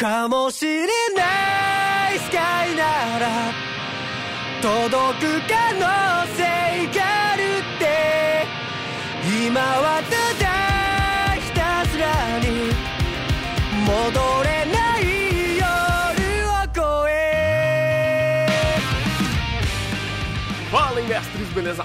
かもしれないスカイなら届く可能性があるって今はただひたすらに戻れない夜を越え Fala, mestres, beleza?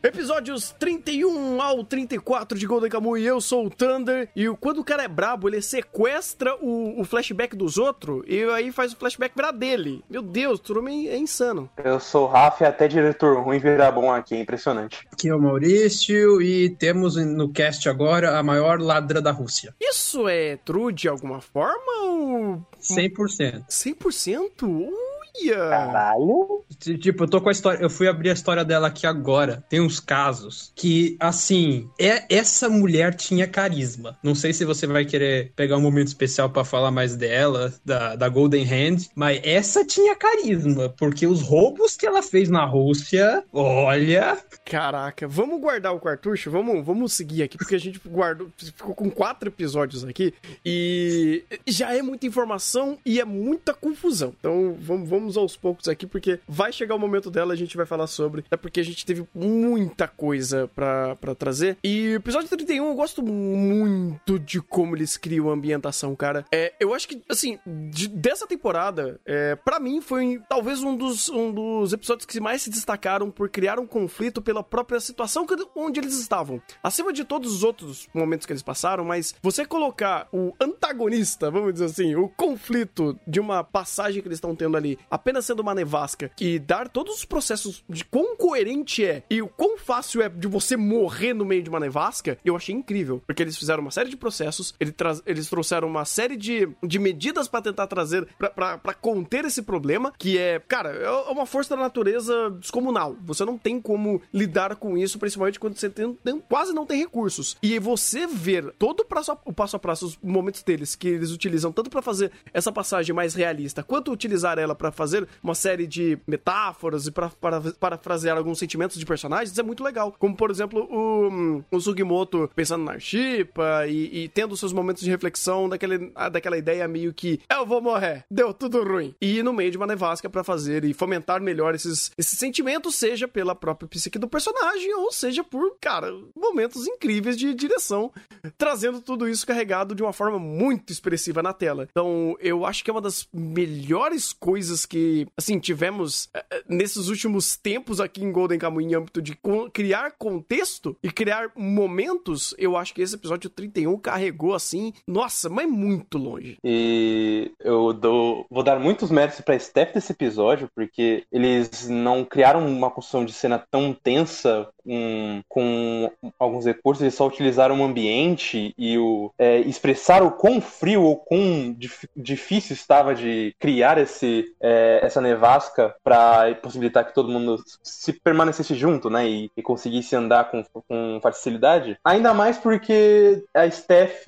Episódios 31 ao 34 de Golden Kamuy, eu sou o Thunder, e quando o cara é brabo, ele sequestra o, o flashback dos outros, e aí faz o flashback virar dele. Meu Deus, Turumi é insano. Eu sou o Rafa e até diretor ruim virar bom aqui, é impressionante. Aqui é o Maurício e temos no cast agora a maior ladra da Rússia. Isso é true de alguma forma ou 100%. 100%? Uia! Caralho. Tipo, eu tô com a história. Eu fui abrir a história dela aqui agora. Tem uns casos que, assim, é essa mulher tinha carisma. Não sei se você vai querer pegar um momento especial pra falar mais dela, da, da Golden Hand, mas essa tinha carisma, porque os roubos que ela fez na Rússia, olha. Caraca, vamos guardar o cartucho? Vamos, vamos seguir aqui, porque a gente guardou, ficou com quatro episódios aqui e já é muita informação e é muita confusão. Então vamos, vamos aos poucos aqui, porque vai chegar o momento dela, a gente vai falar sobre. É porque a gente teve muita coisa pra trazer. E episódio 31 eu gosto muito de como eles criam a ambientação, cara. É, eu acho que, assim, de- dessa temporada, é, para mim foi talvez um dos, um dos episódios que mais se destacaram por criar um conflito pela própria situação que- onde eles estavam. Acima de todos os outros momentos que eles passaram, mas você colocar o antagonista, vamos dizer assim, o conflito de uma passagem que eles estão tendo ali, apenas sendo uma nevasca, e dar todos os processos de quão coerente é e o quão fácil é de você morrer no meio de uma nevasca, eu achei incrível. Porque eles fizeram uma série de processos, ele tra- eles trouxeram uma série de, de medidas pra tentar trazer, pra conter esse problema, que é, cara, é uma força da natureza descomunal. Você não tem como lidar com isso, principalmente quando você tem, tem- quase não tem recursos. E você ver todo o passo a, o passo a passo, os momentos deles que eles utilizam tanto pra fazer essa passagem mais realista, quanto utilizar ela pra fazer uma série de metáforas e para parafrasear alguns sentimentos de personagens, é muito legal. Como, por exemplo, o, o Sugimoto pensando na Shipa e, e tendo seus momentos de reflexão daquele, daquela ideia meio que eu vou morrer, deu tudo ruim. E no meio de uma nevasca pra fazer e fomentar melhor esses, esses sentimentos, seja pela própria psique do personagem ou seja por, cara, momentos incríveis de direção, trazendo tudo isso carregado de uma forma muito expressiva na tela. Então, eu acho que é uma das melhores coisas que, assim, tivemos eh, eh, nesses últimos tempos aqui em Golden Kamuy em âmbito de criar contexto e criar momentos. Eu acho que esse episódio 31 carregou, assim, nossa, mas muito longe. E eu dou, vou dar muitos méritos pra Steph desse episódio, porque eles não criaram uma construção de cena tão tensa com, alguns recursos, eles só utilizaram o ambiente e o é, expressar o quão frio ou quão dif- difícil estava de criar esse, é, essa nevasca para possibilitar que todo mundo se permanecesse junto, né, e, e conseguisse andar com, com facilidade. Ainda mais porque a Steph,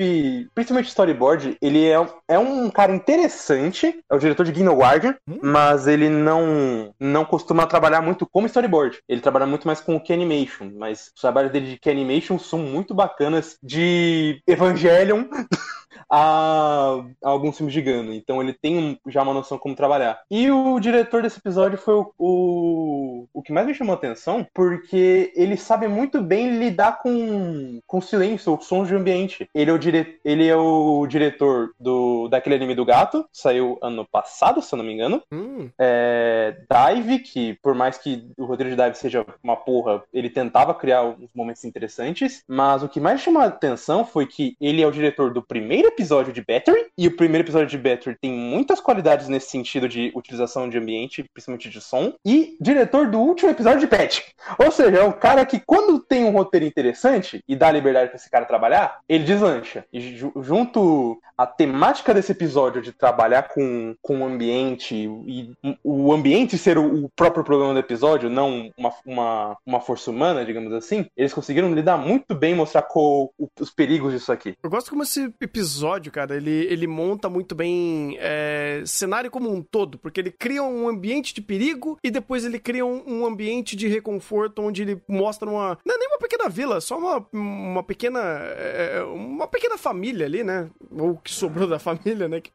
principalmente storyboard, ele é, é um cara interessante, é o diretor de Gino Guardian, mas ele não, não costuma trabalhar muito como storyboard. Ele trabalha muito mais com o Key Animation, mas os trabalhos dele de Key Animation são muito bacanas de Evangelion a, a alguns filmes de Gano. Então ele tem já uma noção como trabalhar. E o diretor desse episódio foi o, o, o que mais me chamou a atenção, porque ele sabe muito bem lidar com, com silêncio, ou sons de ambiente. Ele é o, dire, ele é o diretor do, daquele anime do gato, saiu ano passado, se eu não me engano. Hum, É, Dive, que por mais que o roteiro de Dive seja uma porra, ele tentava criar uns momentos interessantes, mas o que mais chamou a atenção foi que ele é o diretor do primeiro episódio de Battery, e o primeiro episódio de Battery tem muitas qualidades nesse sentido de utilização de ambiente, principalmente de som, e diretor do último episódio de Patch. Ou seja, é um cara que quando tem um roteiro interessante e dá liberdade pra esse cara trabalhar, ele deslancha. E ju- junto à temática desse episódio de trabalhar com, com o ambiente e o ambiente ser o, o próprio problema do episódio, não uma, uma, uma força humana, digamos assim, eles conseguiram lidar muito bem, mostrar co- os perigos disso aqui. eu gosto como esse episódio, cara, ele, ele monta muito bem é, cenário como um todo, porque ele cria um ambiente de perigo e depois ele cria um, um ambiente de reconforto onde ele mostra uma. Não é nem uma pequena vila, só uma, uma pequena. É, uma pequena família ali, né? Ou que sobrou da família, né? Que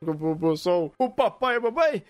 só o papai e a mamãe.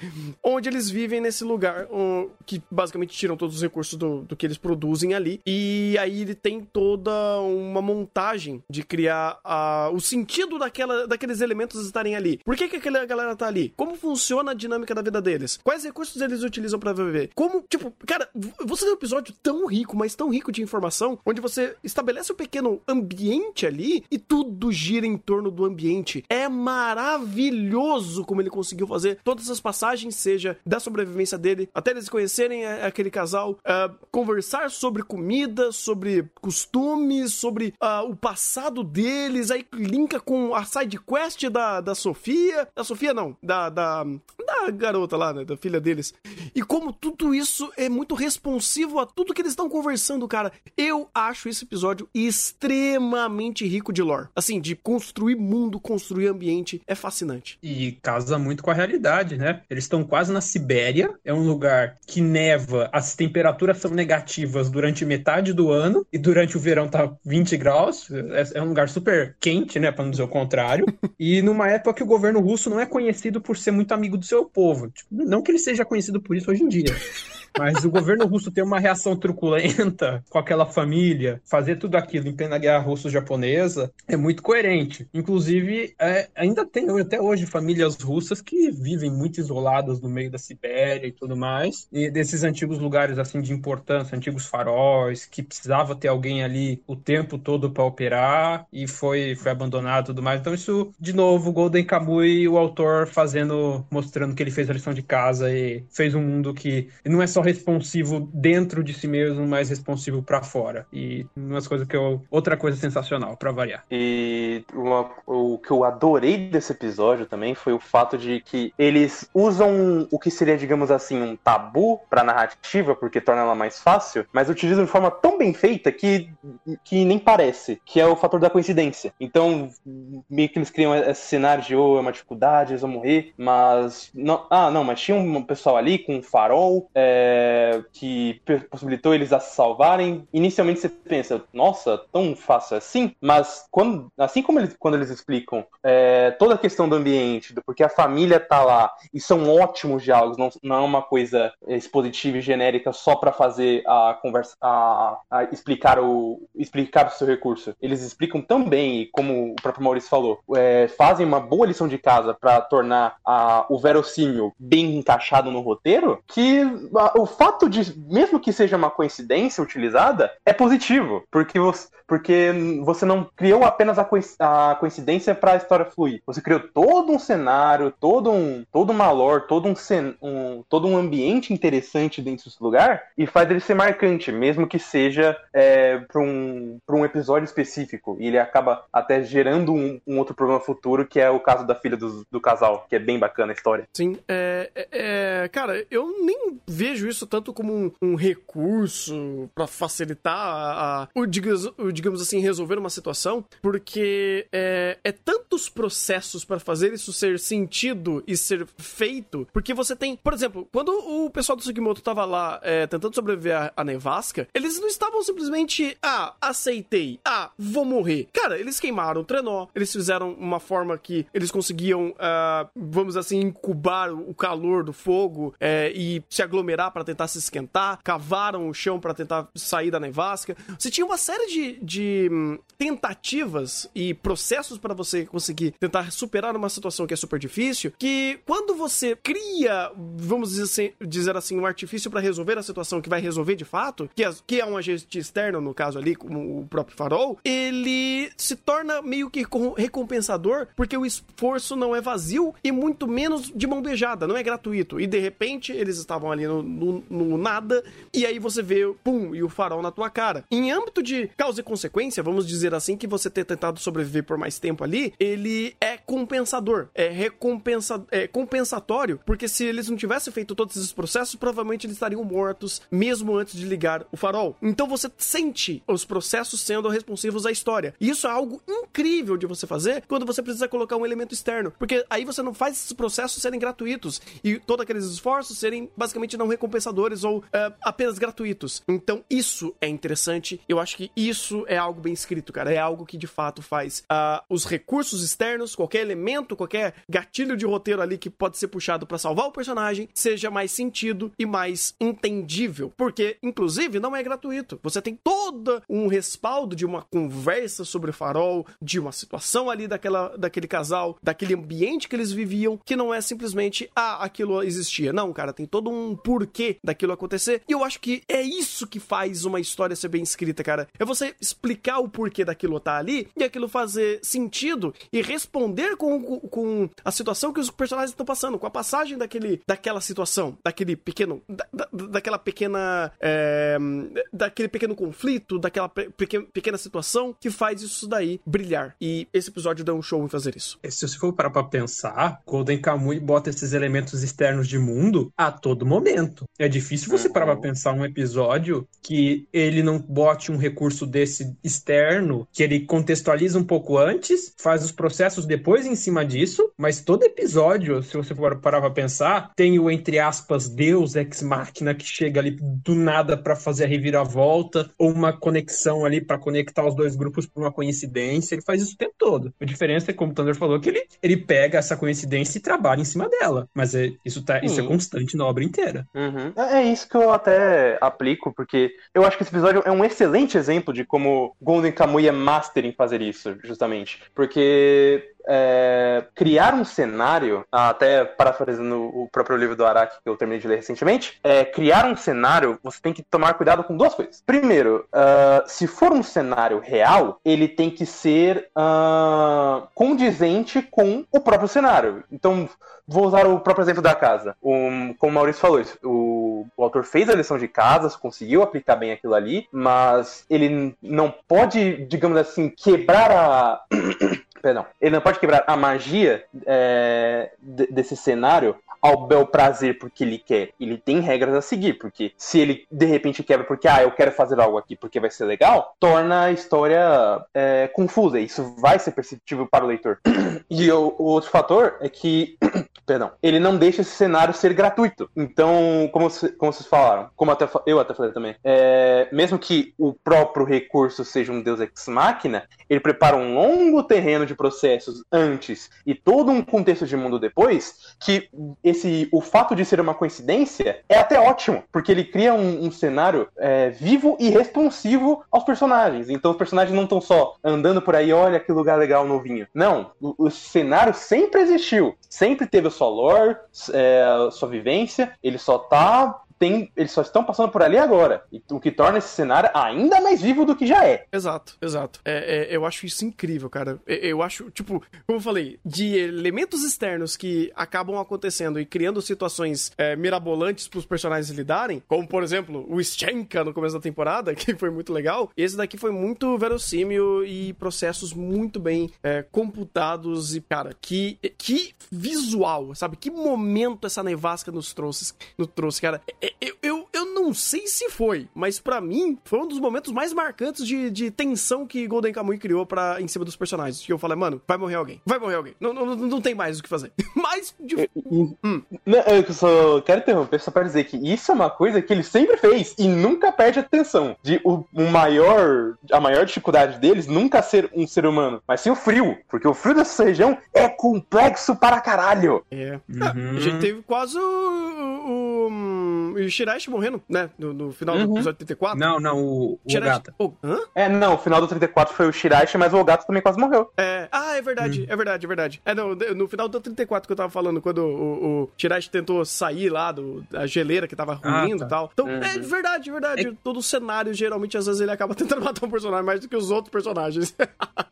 Onde eles vivem nesse lugar um, que basicamente tiram todos os recursos do, do que eles produzem ali. E aí ele tem toda uma montagem de criar a, o sentido daquela, daqueles elementos estarem ali. Por que, que aquela galera tá ali? Como funciona a dinâmica da vida deles? Quais recursos eles utilizam para viver? Como, tipo, cara, você tem um episódio tão rico, mas tão rico de informação, onde você estabelece um pequeno ambiente ali e tudo gira em torno do ambiente. É maravilhoso como ele conseguiu fazer todas as passagens, seja da sobrevivência dele, até eles conhecerem aquele casal, uh, conversar sobre comida, sobre costumes, sobre uh, o passado deles, aí linka com a quest da, da Sofia, da Sofia não, da, da, da garota lá, né, da filha deles. E como tudo isso é muito responsivo a tudo que eles estão conversando, cara. Eu acho esse episódio extremamente rico de lore. Assim, de construir mundo, construir ambiente, é fascinante. E casa muito com a realidade, né? Eles estão quase na Sibéria, é um lugar que neva, as temperaturas são negativas durante metade do ano e durante o verão tá 20 graus. É, é um lugar super quente, né, para não dizer o contrário. E numa época que o governo russo não é conhecido por ser muito amigo do seu povo. Tipo, não que ele seja conhecido por isso hoje em dia. Mas o governo russo ter uma reação truculenta com aquela família, fazer tudo aquilo em plena guerra russo-japonesa, é muito coerente. Inclusive, é, ainda tem até hoje famílias russas que vivem muito isoladas no meio da Sibéria e tudo mais. E desses antigos lugares assim de importância, antigos faróis, que precisava ter alguém ali o tempo todo para operar e foi, foi abandonado e tudo mais. Então, isso, de novo, Golden Kamuy, o autor fazendo, mostrando que ele fez a lição de casa e fez um mundo que não é só responsivo dentro de si mesmo, mas responsivo para fora. E umas coisas que eu. Outra coisa sensacional, para variar. E uma, o que eu adorei desse episódio também foi o fato de que eles usam o que seria, digamos assim, um tabu pra narrativa, porque torna ela mais fácil, mas utilizam de forma tão bem feita que, que nem parece, que é o fator da coincidência. Então, meio que eles criam esse cenário de, oh, é uma dificuldade, eles vão morrer, mas. Não, ah, não, mas tinha um pessoal ali com um farol. É, que possibilitou eles a se salvarem. Inicialmente você pensa, nossa, tão fácil assim, mas quando, assim como eles, quando eles explicam é, toda a questão do ambiente, do porque a família tá lá, e são ótimos diálogos, não, não é uma coisa expositiva e genérica só para fazer a conversa, a, a, explicar o explicar o seu recurso. Eles explicam tão bem, como o próprio Maurício falou, é, fazem uma boa lição de casa para tornar a, o verossímil bem encaixado no roteiro, que a, o o fato de, mesmo que seja uma coincidência utilizada, é positivo, porque você, porque você não criou apenas a, coincidência para a história fluir. Você criou todo um cenário, todo um, todo uma lore, todo um, um, todo um ambiente interessante dentro desse lugar e faz ele ser marcante, mesmo que seja é, para um, um episódio específico. E ele acaba até gerando um, um, outro problema futuro, que é o caso da filha do, do casal, que é bem bacana a história. Sim, é, é, é cara, eu nem vejo isso isso tanto como um, um recurso para facilitar a, a, o, digamos, o, digamos assim, resolver uma situação, porque é, é tantos processos para fazer isso ser sentido e ser feito, porque você tem, por exemplo, quando o pessoal do Sugimoto tava lá é, tentando sobreviver à, nevasca, eles não estavam simplesmente, ah, aceitei, ah, vou morrer. Cara, eles queimaram o trenó, eles fizeram uma forma que eles conseguiam, uh, vamos assim, incubar o calor do fogo é, e se aglomerar para tentar se esquentar, cavaram o chão para tentar sair da nevasca. Você tinha uma série de, de hum, tentativas e processos para você conseguir tentar superar uma situação que é super difícil, que quando você cria, vamos dizer assim, dizer assim um artifício para resolver a situação que vai resolver de fato, que é, que é um agente externo, no caso ali, como o próprio farol, ele se torna meio que recompensador, porque o esforço não é vazio e muito menos de mão beijada, não é gratuito. E de repente eles estavam ali no, no no, no nada, e aí você vê, pum, e o farol na tua cara. Em âmbito de causa e consequência, vamos dizer assim, que você ter tentado sobreviver por mais tempo ali, ele é compensador, é, recompensa, é compensatório, porque se eles não tivessem feito todos esses processos, provavelmente eles estariam mortos mesmo antes de ligar o farol. Então você sente os processos sendo responsivos à história. E isso é algo incrível de você fazer quando você precisa colocar um elemento externo, porque aí você não faz esses processos serem gratuitos e todos aqueles esforços serem basicamente não recompensadores ou uh, apenas gratuitos. Então isso é interessante. Eu acho que isso é algo bem escrito, cara. É algo que de fato faz uh, os recursos externos, qualquer elemento, qualquer gatilho de roteiro ali que pode ser puxado para salvar o personagem, seja mais sentido e mais entendível. Porque, inclusive, não é gratuito. Você tem todo um respaldo de uma conversa sobre o farol, de uma situação ali daquela, daquele casal, daquele ambiente que eles viviam, que não é simplesmente, ah, aquilo existia. Não, cara, tem todo um porquê daquilo acontecer. E eu acho que é isso que faz uma história ser bem escrita, cara. É você explicar o porquê daquilo tá ali e aquilo fazer sentido e responder com, com a situação que os personagens estão passando, com a passagem daquele, daquela situação, daquele pequeno, da, da, daquela pequena, é, daquele pequeno conflito, daquela pequena, pequena situação que faz isso daí brilhar. E esse episódio dá um show em fazer isso. Se você for parar pra pensar, Golden Kamuy bota esses elementos externos de mundo a todo momento. É difícil você parar pra uhum. pensar um episódio que ele não bote um recurso desse externo, que ele contextualiza um pouco antes, faz os processos depois em cima disso, mas todo episódio, se você for parar pra pensar, tem o, entre aspas, Deus ex máquina que chega ali do nada para fazer a reviravolta, ou uma conexão ali para conectar os dois grupos por uma coincidência. Ele faz isso o tempo todo. A diferença é, como o Thunder falou, que ele, ele pega essa coincidência e trabalha em cima dela. Mas é, isso, tá, isso é constante na obra inteira. Uhum. É, é isso que eu até aplico, porque eu acho que esse episódio é um excelente exemplo de como Golden Kamuy é master em fazer isso, justamente. Porque é, criar um cenário, até parafraseando o próprio livro do Araki que eu terminei de ler recentemente, é, criar um cenário, você tem que tomar cuidado com duas coisas. Primeiro, uh, se for um cenário real, ele tem que ser uh, condizente com o próprio cenário. Então, vou usar o próprio exemplo da casa. Como o Maurício falou, o, o autor fez a lição de casas, conseguiu aplicar bem aquilo ali, mas ele não pode, digamos assim, quebrar a. Perdão. Ele não pode quebrar a magia é, desse cenário ao bel prazer porque ele quer. Ele tem regras a seguir, porque se ele de repente quebra porque, ah, eu quero fazer algo aqui porque vai ser legal, torna a história é, confusa. Isso vai ser perceptível para o leitor. E o, o outro fator é que, perdão, ele não deixa esse cenário ser gratuito. Então, como, como vocês falaram, como até, eu até falei também, é, mesmo que o próprio recurso seja um deus ex machina, ele prepara um longo terreno de processos antes e todo um contexto de mundo depois que esse o fato de ser uma coincidência é até ótimo, porque ele cria um, um cenário é, vivo e responsivo aos personagens. Então os personagens não estão só andando por aí, olha que lugar legal novinho. Não, o, o cenário sempre existiu, sempre teve a sua lore, é, sua vivência, ele só tá tem, eles só estão passando por ali agora. O que torna esse cenário ainda mais vivo do que já é. Exato, exato. É, é, eu acho isso incrível, cara. É, eu acho, tipo, como eu falei, de elementos externos que acabam acontecendo e criando situações é, mirabolantes pros personagens lidarem, como por exemplo o Stenka no começo da temporada, que foi muito legal. Esse daqui foi muito verossímil e processos muito bem é, computados e, cara, que, que visual, sabe? Que momento essa nevasca nos trouxe, nos trouxe, cara. É, eu, eu, eu não sei se foi, mas para mim foi um dos momentos mais marcantes de, de tensão que Golden Kamuy criou para em cima dos personagens. Que eu falei, mano, vai morrer alguém, vai morrer alguém. Não, não, não tem mais o que fazer. mas. De... hum. não, eu só quero interromper só pra dizer que isso é uma coisa que ele sempre fez e nunca perde atenção. De o, o maior. A maior dificuldade deles nunca ser um ser humano, mas sim o frio. Porque o frio dessa região é complexo para caralho. É. Uhum. a gente teve quase o, o, o Shiraishi morrendo né? No, no final Uhum. do episódio 34. Não, não, o, o Shiraishi- Ogata. Oh, hã? É, não, o final do 34 foi o Shiraishi, mas o Ogata também quase morreu. É, ah, é verdade, é verdade, é verdade. É, no, no final do 34 que eu tava falando, quando o, o Shiraishi tentou sair lá do, da geleira que tava Ah, ruindo tá. e tal. Então, Uhum. é verdade, verdade. Todo cenário, geralmente, às vezes ele acaba tentando matar um personagem mais do que os outros personagens.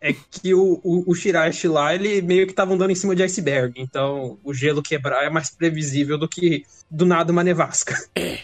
É que o, o, o Shiraishi lá, ele meio que tava andando em cima de iceberg. Então, o gelo quebrar é mais previsível do que do nada uma nevasca.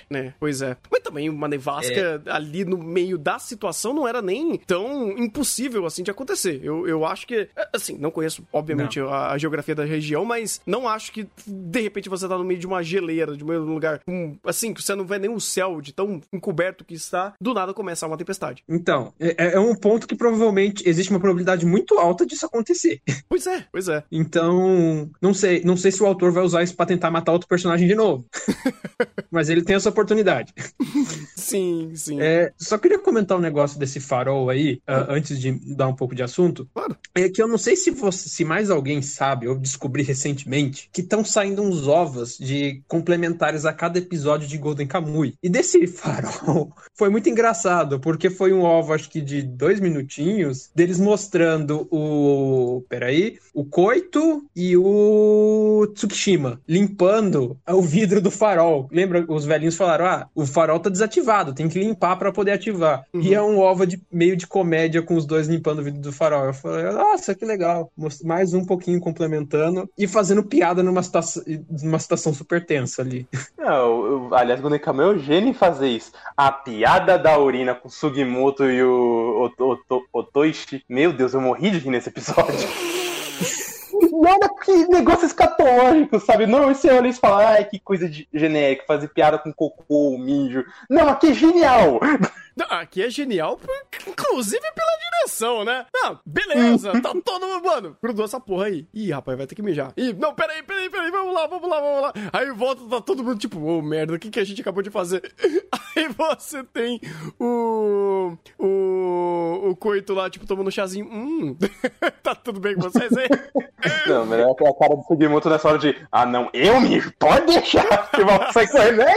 né? Pois é. Mas também uma nevasca ali no meio da situação não era nem tão impossível assim de acontecer. Eu, eu acho que, assim, não conheço, obviamente, a, a geografia da região, mas não acho que de repente você tá no meio de uma geleira, de um lugar com, assim, que você não vê nem o céu de tão encoberto que está, do nada começa uma tempestade. Então, é, é um ponto que provavelmente existe uma probabilidade muito alta disso acontecer. Pois é, pois é. Então, não sei, não sei se o autor vai usar isso pra tentar matar outro personagem de novo. Mas ele tem essa oportunidade. Sim, sim. É, só queria comentar um negócio desse farol aí, ah, antes de dar um pouco de assunto. Claro. É que eu não sei se você, se mais alguém sabe, eu descobri recentemente, que estão saindo uns ovos de complementares a cada episódio de Golden Kamuy. E desse farol foi muito engraçado, porque foi um ovo, acho que de dois minutinhos, deles mostrando o. Peraí, o Koito e o Tsukishima limpando o vidro do farol. Lembra? Os velhinhos falaram: ah, o farol tá desativado, tem que limpar pra poder ativar. E é um ovo de meio de comédia com os dois limpando o vidro do farol. Eu falei: nossa, que legal. Mais um pouquinho complementando e fazendo piada numa situação, numa situação super tensa ali. Não, eu- aliás, o Nekama é o gênio em fazer isso. A piada da urina com o Sugimoto e o Oto- Oto- Otoishi. Meu Deus, eu morri de rir nesse episódio. Olha que negócio escatológico, sabe? Não, você olha e fala, ai, que coisa de genérica, fazer piada com cocô, mijo. Não, aqui é genial! Não, Aqui é genial, inclusive pela direção, né? Não, beleza, tá todo mundo, mano, grudou essa porra aí. Ih, rapaz, vai ter que mijar. Ih, não, peraí, peraí, peraí, vamos lá, vamos lá, vamos lá. Aí volta, tá todo mundo tipo, ô, merda, o que que a gente acabou de fazer? Aí você tem o... o... o coito lá, tipo, tomando um chazinho. Hum, tá tudo bem com vocês aí? Não, melhor que a cara do Sugimoto nessa hora de, ah, não, eu mijo, pode deixar! Que vai sair correndo, é!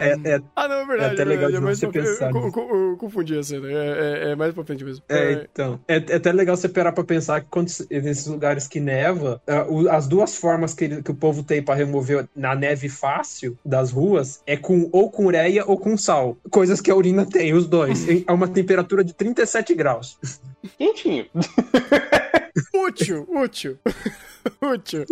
É, é, Ah, não, é verdade. É até legal verdade, de mais você pra- pensar eu, eu, eu- eu confundi a cena, é, é- é mais pra frente mesmo. É, então. É, é até legal você parar pra pensar que quando, se- nesses lugares que neva, as duas formas que, ele- que o povo tem pra remover na neve fácil das ruas é com ou com ureia ou com sal. Coisas que a urina tem, os dois. A uma temperatura de 37 graus. Quentinho. Útil, útil. útil.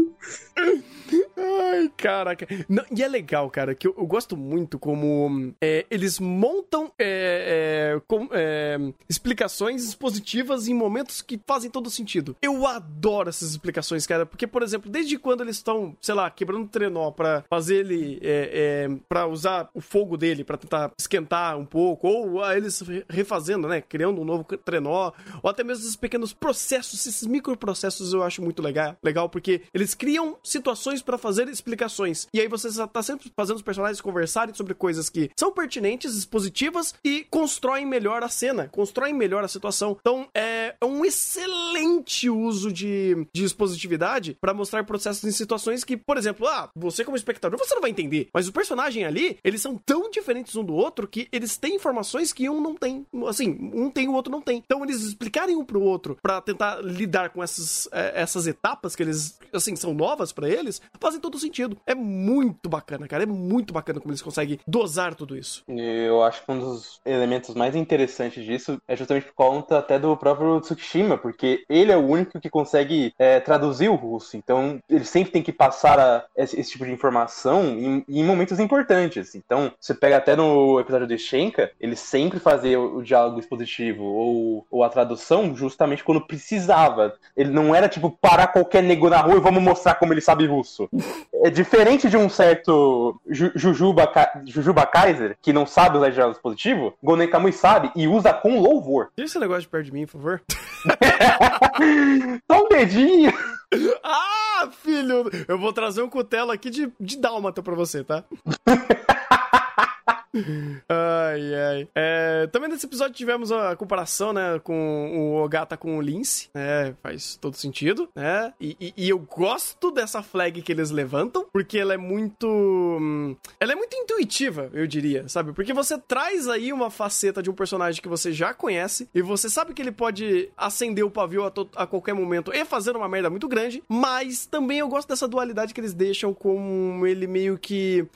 Ai, caraca. Não, e é legal, cara, que eu, eu gosto muito como é, eles montam é, é, com- é, explicações expositivas em momentos que fazem todo sentido. Eu adoro essas explicações, cara, porque, por exemplo, desde quando eles estão, sei lá, quebrando o trenó pra fazer ele, é, é, pra usar o fogo dele pra tentar esquentar um pouco, ou ah, eles re- refazendo, né, criando um novo trenó, ou até mesmo esses pequenos processos, esses microprocessos eu acho muito legal, legal porque eles criam situações pra fazer explicações. E aí você tá sempre fazendo os personagens conversarem sobre coisas que são pertinentes, expositivas e constroem melhor a cena, constroem melhor a situação. Então é um excelente uso de, de expositividade pra mostrar processos em situações que, por exemplo, ah, você como espectador, você não vai entender, mas o personagem ali, eles são tão diferentes um do outro que eles têm informações que um não tem. Assim, um tem o outro não tem. Então eles explicarem um pro outro pra tentar lidar com essas, eh, essas etapas que eles, assim, são novas pra eles, fazem todo sentido. É muito bacana, cara. É muito bacana como eles conseguem dosar tudo isso. Eu acho que um dos elementos mais interessantes disso é justamente por conta até do próprio Tsukishima, porque ele é o único que consegue é, traduzir o russo. Então, ele sempre tem que passar a- esse, esse tipo de informação em, em momentos importantes. Então, você pega até no episódio de Shenka, ele sempre fazia o, o diálogo expositivo ou, ou a tradução justamente quando precisava. Ele não era tipo parar qualquer nego na rua e vamos mostrar como ele sabe russo. É diferente de um certo Ju- Jujuba, Ka- Jujuba Kaiser, que não sabe usar diálogo expositivo, Gonen Kamui sabe e usa com louvor. Tira esse negócio de perto de mim, por favor. Só um dedinho. ah, filho! Eu vou trazer um cutelo aqui de, de dálmata pra você, tá? ai, ai. É, também nesse episódio tivemos a comparação, né, com o Ogata com o Lince, né, faz todo sentido, né, e, e, e, eu gosto dessa flag que eles levantam, porque ela é muito... Hum, ela é muito intuitiva, eu diria, sabe? Porque você traz aí uma faceta de um personagem que você já conhece, e você sabe que ele pode acender o pavio a, a qualquer momento e fazer uma merda muito grande, mas também eu gosto dessa dualidade que eles deixam com ele meio que...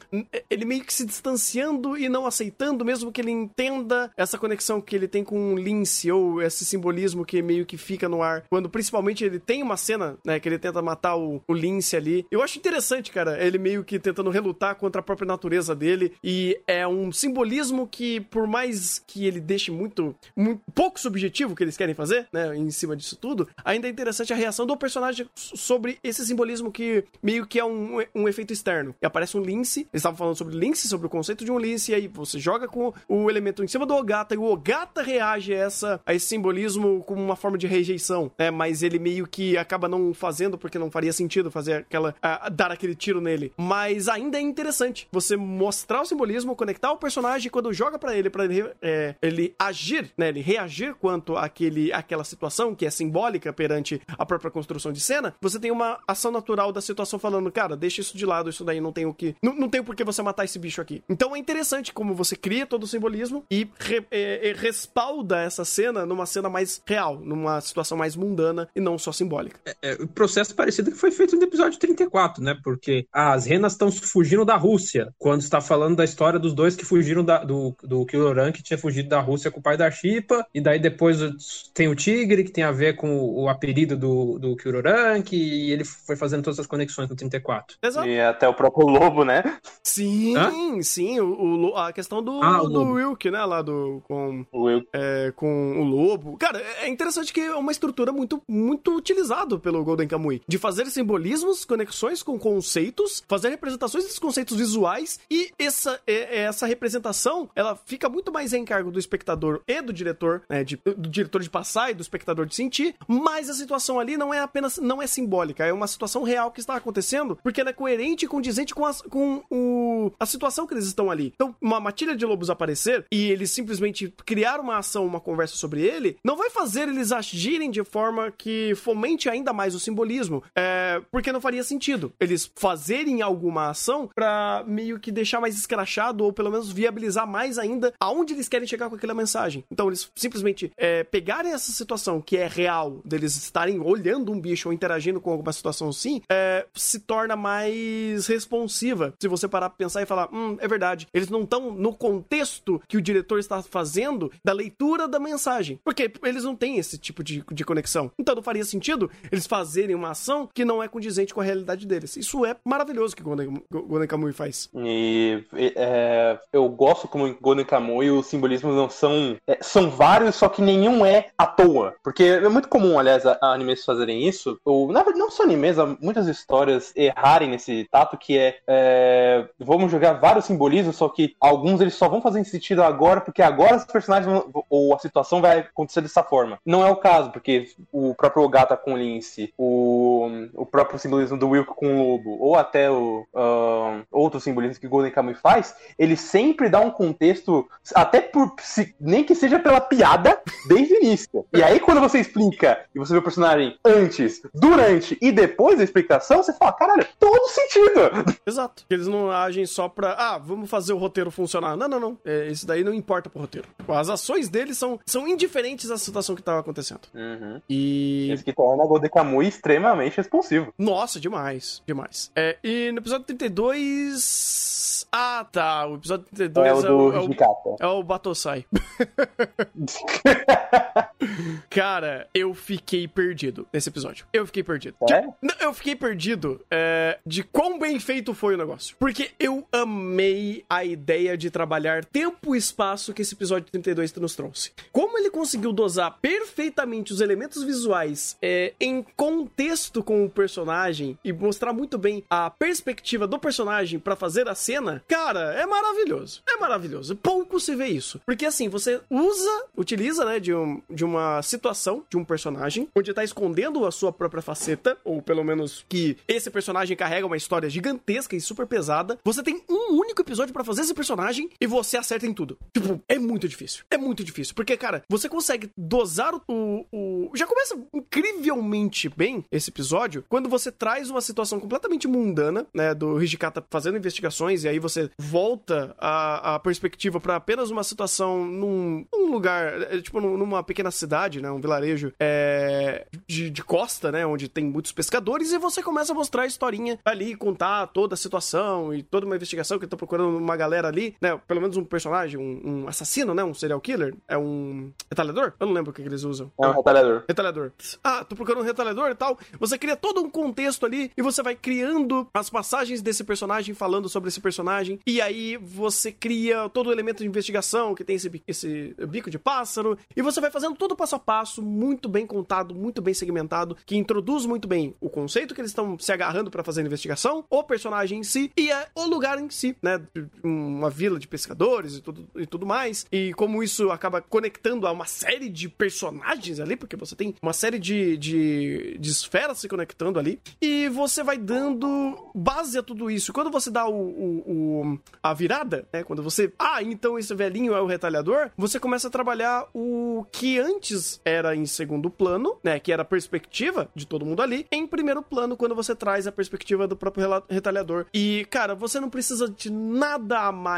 ele meio que se distanciando e não aceitando, mesmo que ele entenda essa conexão que ele tem com o Lince, ou esse simbolismo que meio que fica no ar, quando principalmente ele tem uma cena, né, que ele tenta matar o, o Lince ali. Eu acho interessante, cara, ele meio que tentando relutar contra a própria natureza dele, e é um simbolismo que, por mais que ele deixe muito, muito pouco subjetivo que eles querem fazer, né, em cima disso tudo, ainda é interessante a reação do personagem sobre esse simbolismo que meio que é um, um efeito externo. E aparece um Lince, eles estavam falando sobre Lince, sobre o conceito de um Lince, e aí você joga com o elemento em cima do Ogata, e o Ogata reage a, essa, a esse simbolismo como uma forma de rejeição, né? Mas ele meio que acaba não fazendo porque não faria sentido fazer aquela. Uh, dar aquele tiro nele. Mas ainda é interessante você mostrar o simbolismo, conectar o personagem quando joga para ele, para ele, é, ele agir, né? Ele reagir quanto àquele, àquela situação que é simbólica perante a própria construção de cena. Você tem uma ação natural da situação falando, cara, deixa isso de lado, isso daí não tem o que. Não, não tem por que você matar esse bicho aqui. Então é interessante como você cria todo o simbolismo e re, é, é, respalda essa cena numa cena mais real, numa situação mais mundana e não só simbólica. É, é, o processo parecido que foi feito no episódio 34, né? Porque as renas estão fugindo da Rússia, quando está falando da história dos dois que fugiram da, do, do Kiloran, que tinha fugido da Rússia com o pai da Shipa, e daí depois tem o Tigre, que tem a ver com o, o apelido do, do Kiloran, que ele foi fazendo todas essas conexões no 34. Exato. E até o próprio Lobo, né? Sim, Hã? sim, o, o, a questão do, ah, do Wilk, né? Lá do. Com, o Wilk. É, com o Lobo. Cara, é interessante que é uma estrutura muito, muito utilizada pelo Golden Kamuy. De fazer simbolismos, conexões com conceitos, fazer representações desses conceitos visuais e essa, essa representação, ela fica muito mais em encargo do espectador e do diretor, né? De, do diretor de passar e do espectador de sentir, mas a situação ali não é apenas, não é simbólica, é uma situação real que está acontecendo, porque ela é coerente e condizente com, as, com o, a situação que eles estão ali. Então, uma matilha de lobos aparecer e eles simplesmente criar uma ação, uma conversa sobre ele, não vai fazer eles agirem de forma que fomente ainda mais o simbolismo, é, porque não faria sentido eles fazerem alguma ação para meio que deixar mais escrachado ou pelo menos viabilizar mais ainda aonde eles querem chegar com aquela mensagem. Então, eles simplesmente é, pegarem essa situação que é real, deles estarem olhando um bicho ou interagindo com alguma situação assim, é, se torna mais responsiva. Se você parar pra pensar e falar, hum, é verdade, eles não estão no contexto que o diretor está fazendo da leitura da mensagem. Porque eles não têm esse tipo de, de conexão. Então não faria sentido eles fazerem uma ação que não é condizente com a realidade deles. Isso é maravilhoso que Golden, Golden Kamuy faz. E é, eu gosto como Golden Kamuy os simbolismos não são. É, são vários, só que nenhum é à toa. Porque é muito comum, aliás, a, a animes fazerem isso. Ou, na verdade, não só animes, muitas histórias errarem nesse tato que é, é, vamos jogar vários simbolismos, só que alguns eles só vão fazer sentido agora, porque agora os personagens vão, ou a situação vai acontecer dessa forma. Não é o caso, porque o próprio Ogata com o Lince, o, o próprio simbolismo do Wilk com o Lobo, ou até o uh, outros simbolismos que Golden Kamuy faz, ele sempre dá um contexto, até por se, nem que seja pela piada, desde o início. E aí quando você explica e você vê o personagem antes, durante e depois da explicação, você fala, caralho, todo sentido. Exato. Eles não agem só pra, ah, vamos fazer o roteiro funcionar. Não, não, não. É, isso daí não importa pro roteiro. As ações deles são, são indiferentes à situação que tava acontecendo. Uhum. E. Isso que torna o Golden Kamuy extremamente responsivo. Nossa, demais. Demais. É, e no episódio 32. Ah, tá. O episódio 32 é o, é o, é o, é o Batosai. Cara, eu fiquei perdido nesse episódio. Eu fiquei perdido. É? Eu fiquei perdido é, de quão bem feito foi o negócio. Porque eu amei a ideia de trabalhar tempo e espaço que esse episódio 32 nos trouxe. Como ele conseguiu dosar perfeitamente os elementos visuais é, em contexto com o personagem e mostrar muito bem a perspectiva do personagem para fazer a cena, cara, é maravilhoso. É maravilhoso. Pouco se vê isso. Porque assim, você usa, utiliza, né, de, um, de uma situação de um personagem onde tá escondendo a sua própria faceta, ou pelo menos que esse personagem carrega uma história gigantesca e super pesada. Você tem um único episódio para fazer esse personagem personagem e você acerta em tudo. Tipo, é muito difícil. É muito difícil. Porque, cara, você consegue dosar o. o... Já começa incrivelmente bem esse episódio quando você traz uma situação completamente mundana, né? Do Hijikata fazendo investigações e aí você volta a, a perspectiva para apenas uma situação num, lugar, é, tipo, numa pequena cidade, né? Um vilarejo é, de, de costa, né? Onde tem muitos pescadores e você começa a mostrar a historinha ali, contar toda a situação e toda uma investigação que tá procurando uma galera ali, né? Pelo menos um personagem, um, um assassino, né? Um serial killer. É um retalhador? Eu não lembro o que, que eles usam. É um retalhador. Retalhador. Ah, tô procurando um retalhador e tal. Você cria todo um contexto ali e você vai criando as passagens desse personagem, falando sobre esse personagem. E aí você cria todo o elemento de investigação que tem esse, esse bico de pássaro. E você vai fazendo todo o passo a passo, muito bem contado, muito bem segmentado, que introduz muito bem o conceito que eles estão se agarrando para fazer a investigação, o personagem em si e é o lugar em si, né? Uma vila de pescadores e tudo, e tudo mais. E como isso acaba conectando a uma série de personagens ali, porque você tem uma série de, de, de esferas se conectando ali. E você vai dando base a tudo isso. Quando você dá o, o, o a virada, né? Quando você. Ah, então esse velhinho é o retalhador, você começa a trabalhar o que antes era em segundo plano, né? Que era a perspectiva de todo mundo ali, em primeiro plano, quando você traz a perspectiva do próprio retalhador. E, cara, você não precisa de nada a mais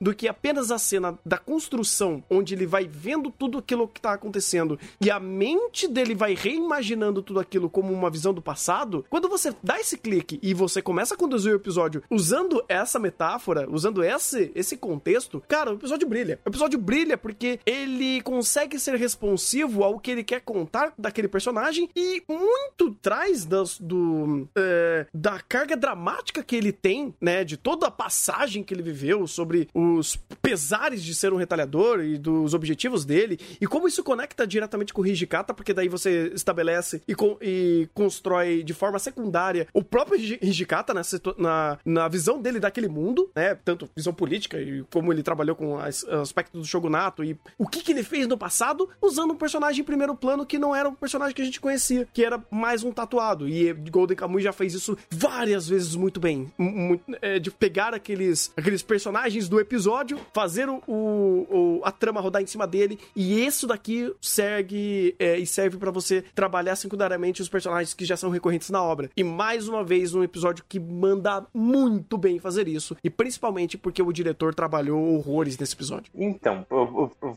do que apenas a cena da construção, onde ele vai vendo tudo aquilo que tá acontecendo e a mente dele vai reimaginando tudo aquilo como uma visão do passado. Quando você dá esse clique e você começa a conduzir o episódio usando essa metáfora, usando esse, esse contexto, cara, o episódio brilha. O episódio brilha porque ele consegue ser responsivo ao que ele quer contar daquele personagem e muito traz das, do, é, da carga dramática que ele tem, né? De toda a passagem que ele viveu sobre os pesares de ser um retalhador e dos objetivos dele e como isso conecta diretamente com o Hijikata, porque daí você estabelece e, e constrói de forma secundária o próprio Hijikata na, na, na visão dele daquele mundo, né? Tanto visão política e como ele trabalhou com as, aspecto do shogunato e o que, que ele fez no passado usando um personagem em primeiro plano que não era um personagem que a gente conhecia, que era mais um tatuado. E Golden Kamuy já fez isso várias vezes muito bem. Muito, é, de pegar aqueles, aqueles personagens do episódio, fazer o, o, a trama rodar em cima dele, e isso daqui segue é, e serve para você trabalhar secundariamente os personagens que já são recorrentes na obra. E mais uma vez, um episódio que manda muito bem fazer isso, e principalmente porque o diretor trabalhou horrores nesse episódio. Então,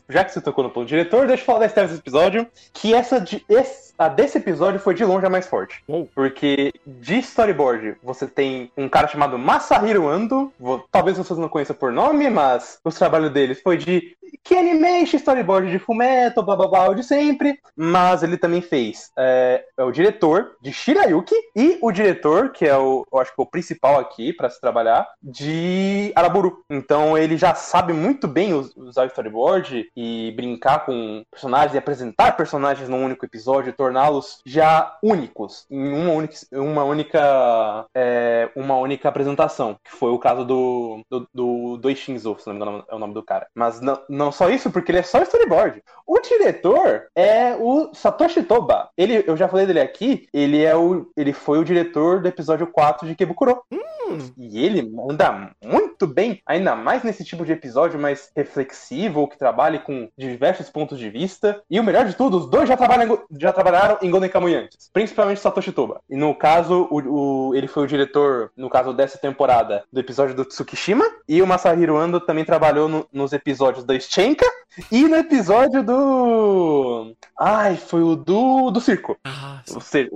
já que você tocou no ponto diretor, deixa eu falar da história desse episódio, que essa de, esse, a desse episódio foi de longe a mais forte. Oh. Porque de storyboard, você tem um cara chamado Masahiro Ando, talvez vocês não conheçam por nome, mas o trabalho dele foi de que animation, storyboard de Fumeto, blá blá blá, de sempre. Mas ele também fez é, é, o diretor de Shirayuki e o diretor, que é o, eu acho que é o principal aqui para se trabalhar, de Araburu. Então ele já sabe muito bem usar o storyboard e brincar com personagens e apresentar personagens num único episódio e torná-los já únicos em uma única, uma única, é, uma única apresentação, que foi o caso do, do, do, do Ishinzo, se não me engano é o nome do cara. Mas não, não só isso, porque ele é só storyboard. O diretor é o Satoshi Toba. Ele, eu já falei dele aqui, ele é o ele foi o diretor do episódio 4 de Kebukuro. Hum. E ele manda muito bem, ainda mais nesse tipo de episódio mais reflexivo, que trabalhe com diversos pontos de vista. E o melhor de tudo, os dois já, trabalham, já trabalharam em Golden Kamuy antes, principalmente Satoshi Toba. E no caso, o, o, ele foi o diretor, no caso dessa temporada, do episódio do Tsukishima. E o Masahiro Ando também trabalhou no, nos episódios da Schenka e no episódio do. Ai, foi o do, do circo. Ah, Ou seja,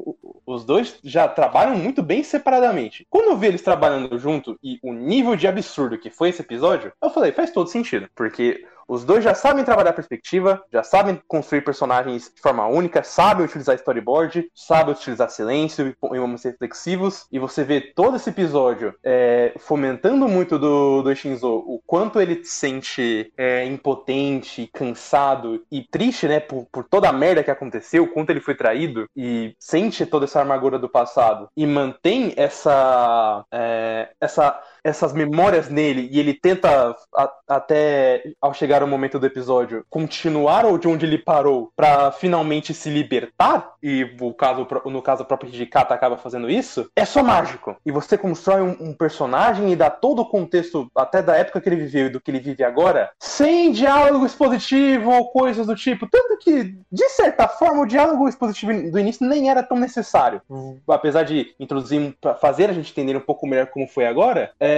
os dois já trabalham muito bem separadamente. Quando eu vi eles trabalhando junto e o nível de absurdo que foi esse episódio, eu falei, faz todo sentido. Porque os dois já sabem trabalhar perspectiva, já sabem construir personagens de forma única, sabem utilizar storyboard, sabem utilizar silêncio e momentos reflexivos. E você vê todo esse episódio é, fomentando muito do, do Shinzo o quanto ele se sente é, impotente, cansado e triste, né, por, por toda a merda que aconteceu, o quanto ele foi traído e sente toda essa amargura do passado e mantém essa, é, essa essas memórias nele e ele tenta a, até ao chegar o momento do episódio continuar ou de onde ele parou para finalmente se libertar? E o caso no caso o próprio Hijikata acaba fazendo isso? É só mágico. E você constrói um, um personagem e dá todo o contexto até da época que ele viveu e do que ele vive agora sem diálogo expositivo ou coisas do tipo. Tanto que de certa forma o diálogo expositivo do início nem era tão necessário. Apesar de introduzir fazer a gente entender um pouco melhor como foi agora é,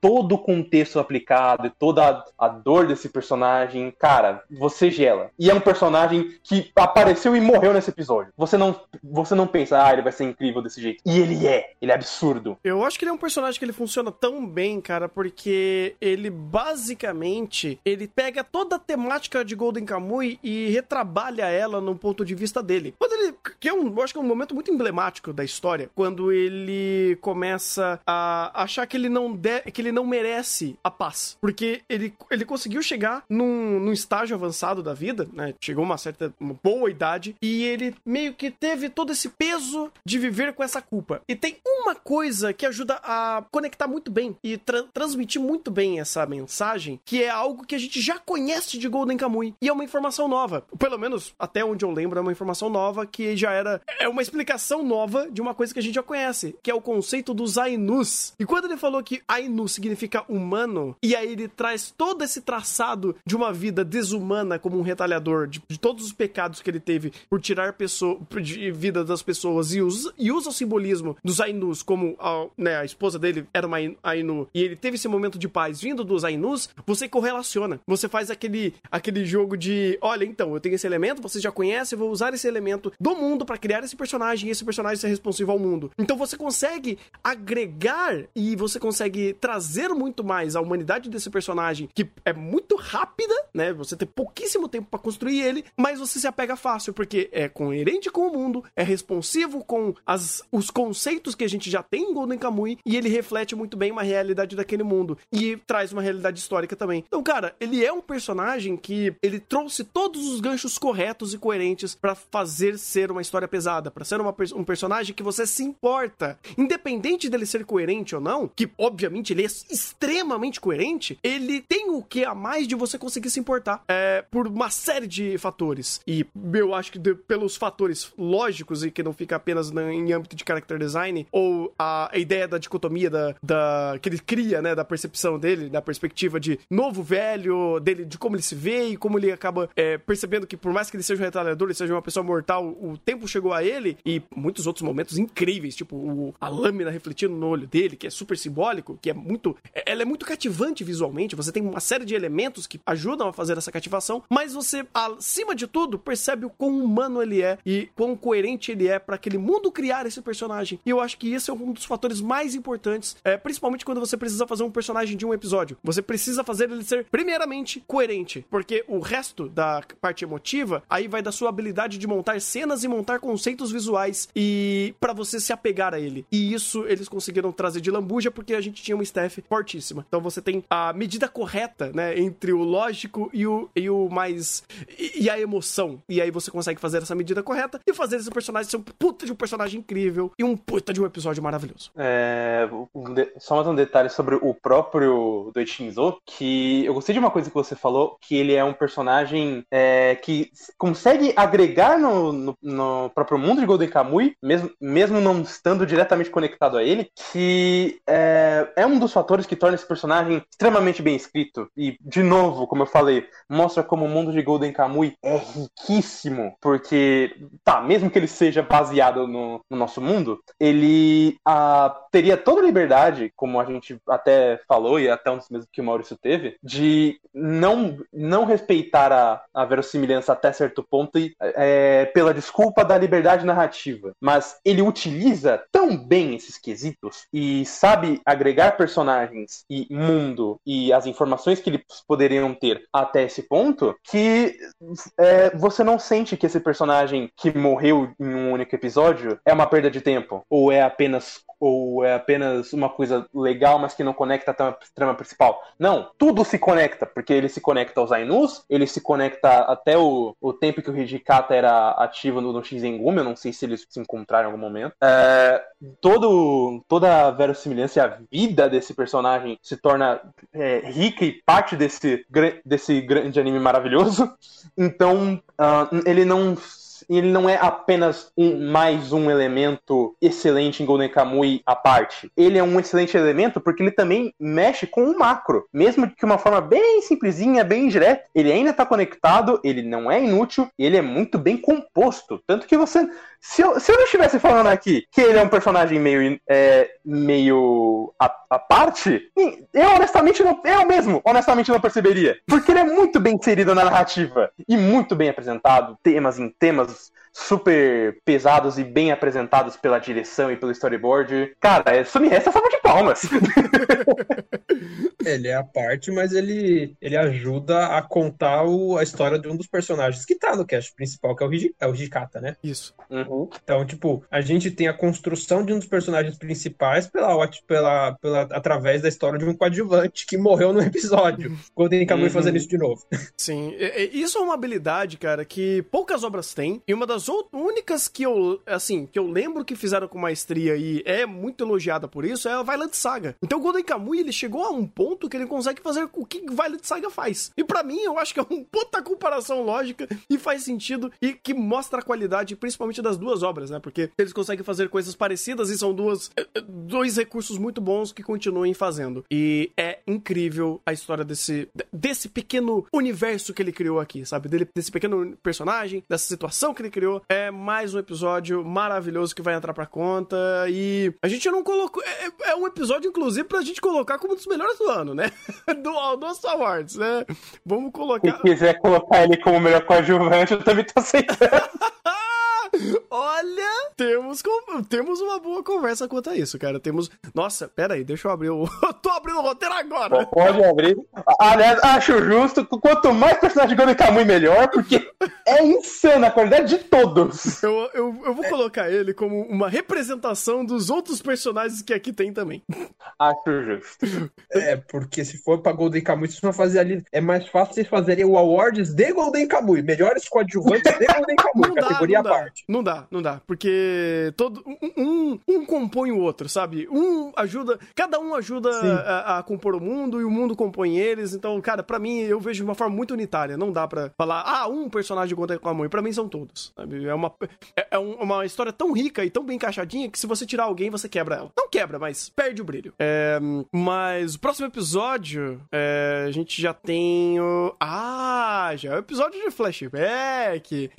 todo o contexto aplicado e toda a, a dor desse personagem, cara, você gela. E é um personagem que apareceu e morreu nesse episódio. Você não, você não pensa, ah, ele vai ser incrível desse jeito. E ele é, ele é absurdo. Eu acho que ele é um personagem que ele funciona tão bem, cara, porque ele basicamente ele pega toda a temática de Golden Kamuy e retrabalha ela no ponto de vista dele. Quando ele, que é um, eu acho que é um momento muito emblemático da história, quando ele começa a achar que ele não de, que ele não merece a paz, porque ele, ele conseguiu chegar num, num estágio avançado da vida, né? Chegou uma certa uma boa idade e ele meio que teve todo esse peso de viver com essa culpa. E tem uma coisa que ajuda a conectar muito bem e tra transmitir muito bem essa mensagem, que é algo que a gente já conhece de Golden Kamuy e é uma informação nova. Pelo menos até onde eu lembro é uma informação nova que já era é uma explicação nova de uma coisa que a gente já conhece, que é o conceito dos Ainus. E quando ele falou que Ainu significa humano e aí ele traz todo esse traçado de uma vida desumana como um retalhador de, de todos os pecados que ele teve por tirar pessoa, de vida das pessoas e usa, e usa o simbolismo dos Ainus como a, né, a esposa dele era uma Ainu e ele teve esse momento de paz vindo dos Ainus, você correlaciona. Você faz aquele, aquele jogo de, olha, então, eu tenho esse elemento, você já conhece, eu vou usar esse elemento do mundo para criar esse personagem e esse personagem ser responsivo ao mundo. Então você consegue agregar e você consegue trazer muito mais a humanidade desse personagem, que é muito rápida, né? Você tem pouquíssimo tempo para construir ele, mas você se apega fácil, porque é coerente com o mundo, é responsivo com as, os conceitos que a gente já tem em Golden Kamuy, e ele reflete muito bem uma realidade daquele mundo. E traz uma realidade histórica também. Então, cara, ele é um personagem que ele trouxe todos os ganchos corretos e coerentes para fazer ser uma história pesada, para ser uma, um personagem que você se importa. Independente dele ser coerente ou não, que obviamente ele é extremamente coerente, ele tem o que a mais de você conseguir se importar é, por uma série de fatores. E eu acho que de, pelos fatores lógicos e que não fica apenas na, em âmbito de character design, ou a, a ideia da dicotomia da, da, que ele cria, né, da percepção dele, da perspectiva de novo, velho, dele, de como ele se vê e como ele acaba é, percebendo que por mais que ele seja um retalhador, ele seja uma pessoa mortal, o tempo chegou a ele e muitos outros momentos incríveis, tipo o, a lâmina refletindo no olho dele, que é super simbólico, que é muito. É, ela é muito cativante visualmente, você tem uma série de elementos que ajudam a fazer essa cativação, mas você, acima de tudo, percebe o quão humano ele é e quão coerente ele é para aquele mundo criar esse personagem. E eu acho que esse é um dos fatores mais importantes, é, principalmente quando você precisa fazer um personagem de um episódio. Você precisa fazer ele ser, primeiramente, coerente, porque o resto da parte emotiva aí vai da sua habilidade de montar cenas e montar conceitos visuais e para você se apegar a ele. E isso eles conseguiram trazer de lambuja porque a gente tinha uma staff fortíssima. Então você tem a medida correta, né, entre o lógico e o, e o mais. E, e a emoção. E aí você consegue fazer essa medida correta e fazer esse personagem ser um puta de um personagem incrível e um puta de um episódio maravilhoso. É, só mais um detalhe sobre o próprio do Shinzo, que eu gostei de uma coisa que você falou, que ele é um personagem é, que consegue agregar no, no, no, próprio mundo de Golden Kamuy, mesmo, mesmo não estando diretamente conectado a ele, que é, é um dos fatores que torna esse personagem extremamente bem escrito. E, de novo, como eu falei, mostra como o mundo de Golden Kamuy é riquíssimo, porque, tá, mesmo que ele seja baseado no, no nosso mundo, ele ah, teria toda a liberdade, como a gente até falou, e até um dos mesmos que o Maurício teve, de não, não respeitar a, a verossimilhança até certo ponto e, é, pela desculpa da liberdade narrativa. Mas ele utiliza tão bem esses quesitos e sabe agregar personagens e mundo e as informações que eles poderiam ter até esse ponto que é, você não sente que esse personagem que morreu em um único episódio é uma perda de tempo ou é apenas ou é apenas uma coisa legal, mas que não conecta a trama principal. Não, tudo se conecta, porque ele se conecta aos Ainus, ele se conecta até o, o tempo que o Hijikata era ativo no, no Shizengumi, eu não sei se eles se encontraram em algum momento. É, todo, toda a verossimilhança vida desse personagem se torna é, rica e parte desse, desse grande anime maravilhoso. Então, uh, ele não ele não é apenas um, mais um elemento excelente em Golden Kamuy à parte. Ele é um excelente elemento porque ele também mexe com o macro. Mesmo de uma forma bem simplesinha, bem direta, ele ainda está conectado, ele não é inútil, ele é muito bem composto. Tanto que você. Se eu, se eu não estivesse falando aqui que ele é um personagem meio, é, meio à parte, eu honestamente não. Eu mesmo, honestamente, não perceberia. Porque ele é muito bem inserido na narrativa e muito bem apresentado, temas em temas super pesados e bem apresentados pela direção e pelo storyboard. Cara, isso me resta salva de palmas. ele é a parte, mas ele, ele ajuda a contar o, a história de um dos personagens que tá no cast principal, que é o, Hiji, é o Hijikata, né? Isso. Uhum. Então, tipo, a gente tem a construção de um dos personagens principais pela, pela, pela, através da história de um coadjuvante que morreu no episódio. Golden Kamuy uhum. fazendo isso de novo. Sim, isso é uma habilidade, cara, que poucas obras têm. E uma das únicas que eu, assim, que eu lembro que fizeram com maestria e é muito elogiada por isso é a Violet Saga. Então o Golden Kamuy, ele chegou a um ponto que ele consegue fazer o que Violet Saga faz. E para mim, eu acho que é uma puta comparação lógica e faz sentido e que mostra a qualidade, principalmente das duas obras, né? Porque eles conseguem fazer coisas parecidas e são duas, eh, eh, dois recursos muito bons que continuem fazendo. E é incrível a história desse, desse pequeno universo que ele criou aqui, sabe? Dele, desse pequeno personagem, dessa situação que ele criou. É mais um episódio maravilhoso que vai entrar pra conta. E a gente não colocou. É, é um episódio, inclusive, pra gente colocar como um dos melhores do ano, né? do, do Awards, né? Vamos colocar. Se quiser colocar ele como melhor coadjuvante, eu também tô aceitando. Olha, temos, temos uma boa conversa quanto a isso, cara. Temos. Nossa, pera aí, deixa eu abrir o. eu tô abrindo o roteiro agora. Pode abrir. Aliás, acho justo. Quanto mais personagem de Golden Kamuy, melhor, porque é insana a qualidade de todos. Eu, eu, eu vou colocar ele como uma representação dos outros personagens que aqui tem também. Acho justo. É, porque se for pra Golden Kamuy, vocês vão fazer ali. É mais fácil vocês fazerem o Awards de Golden Kamuy. Melhores coadjuvantes de Golden Kamuy. categoria dá, parte. Não dá, não dá. Porque todo um, um, compõe o outro, sabe? Um ajuda. Cada um ajuda a, a, compor o mundo e o mundo compõe eles. Então, cara, para mim, eu vejo de uma forma muito unitária. Não dá para falar, ah, um personagem conta com a mãe. Pra mim são todos. Sabe? É, uma, é, é uma história tão rica e tão bem encaixadinha que se você tirar alguém, você quebra ela. Não quebra, mas perde o brilho. É, mas o próximo episódio, é, a gente já tem o. Ah, já é o episódio de flashback,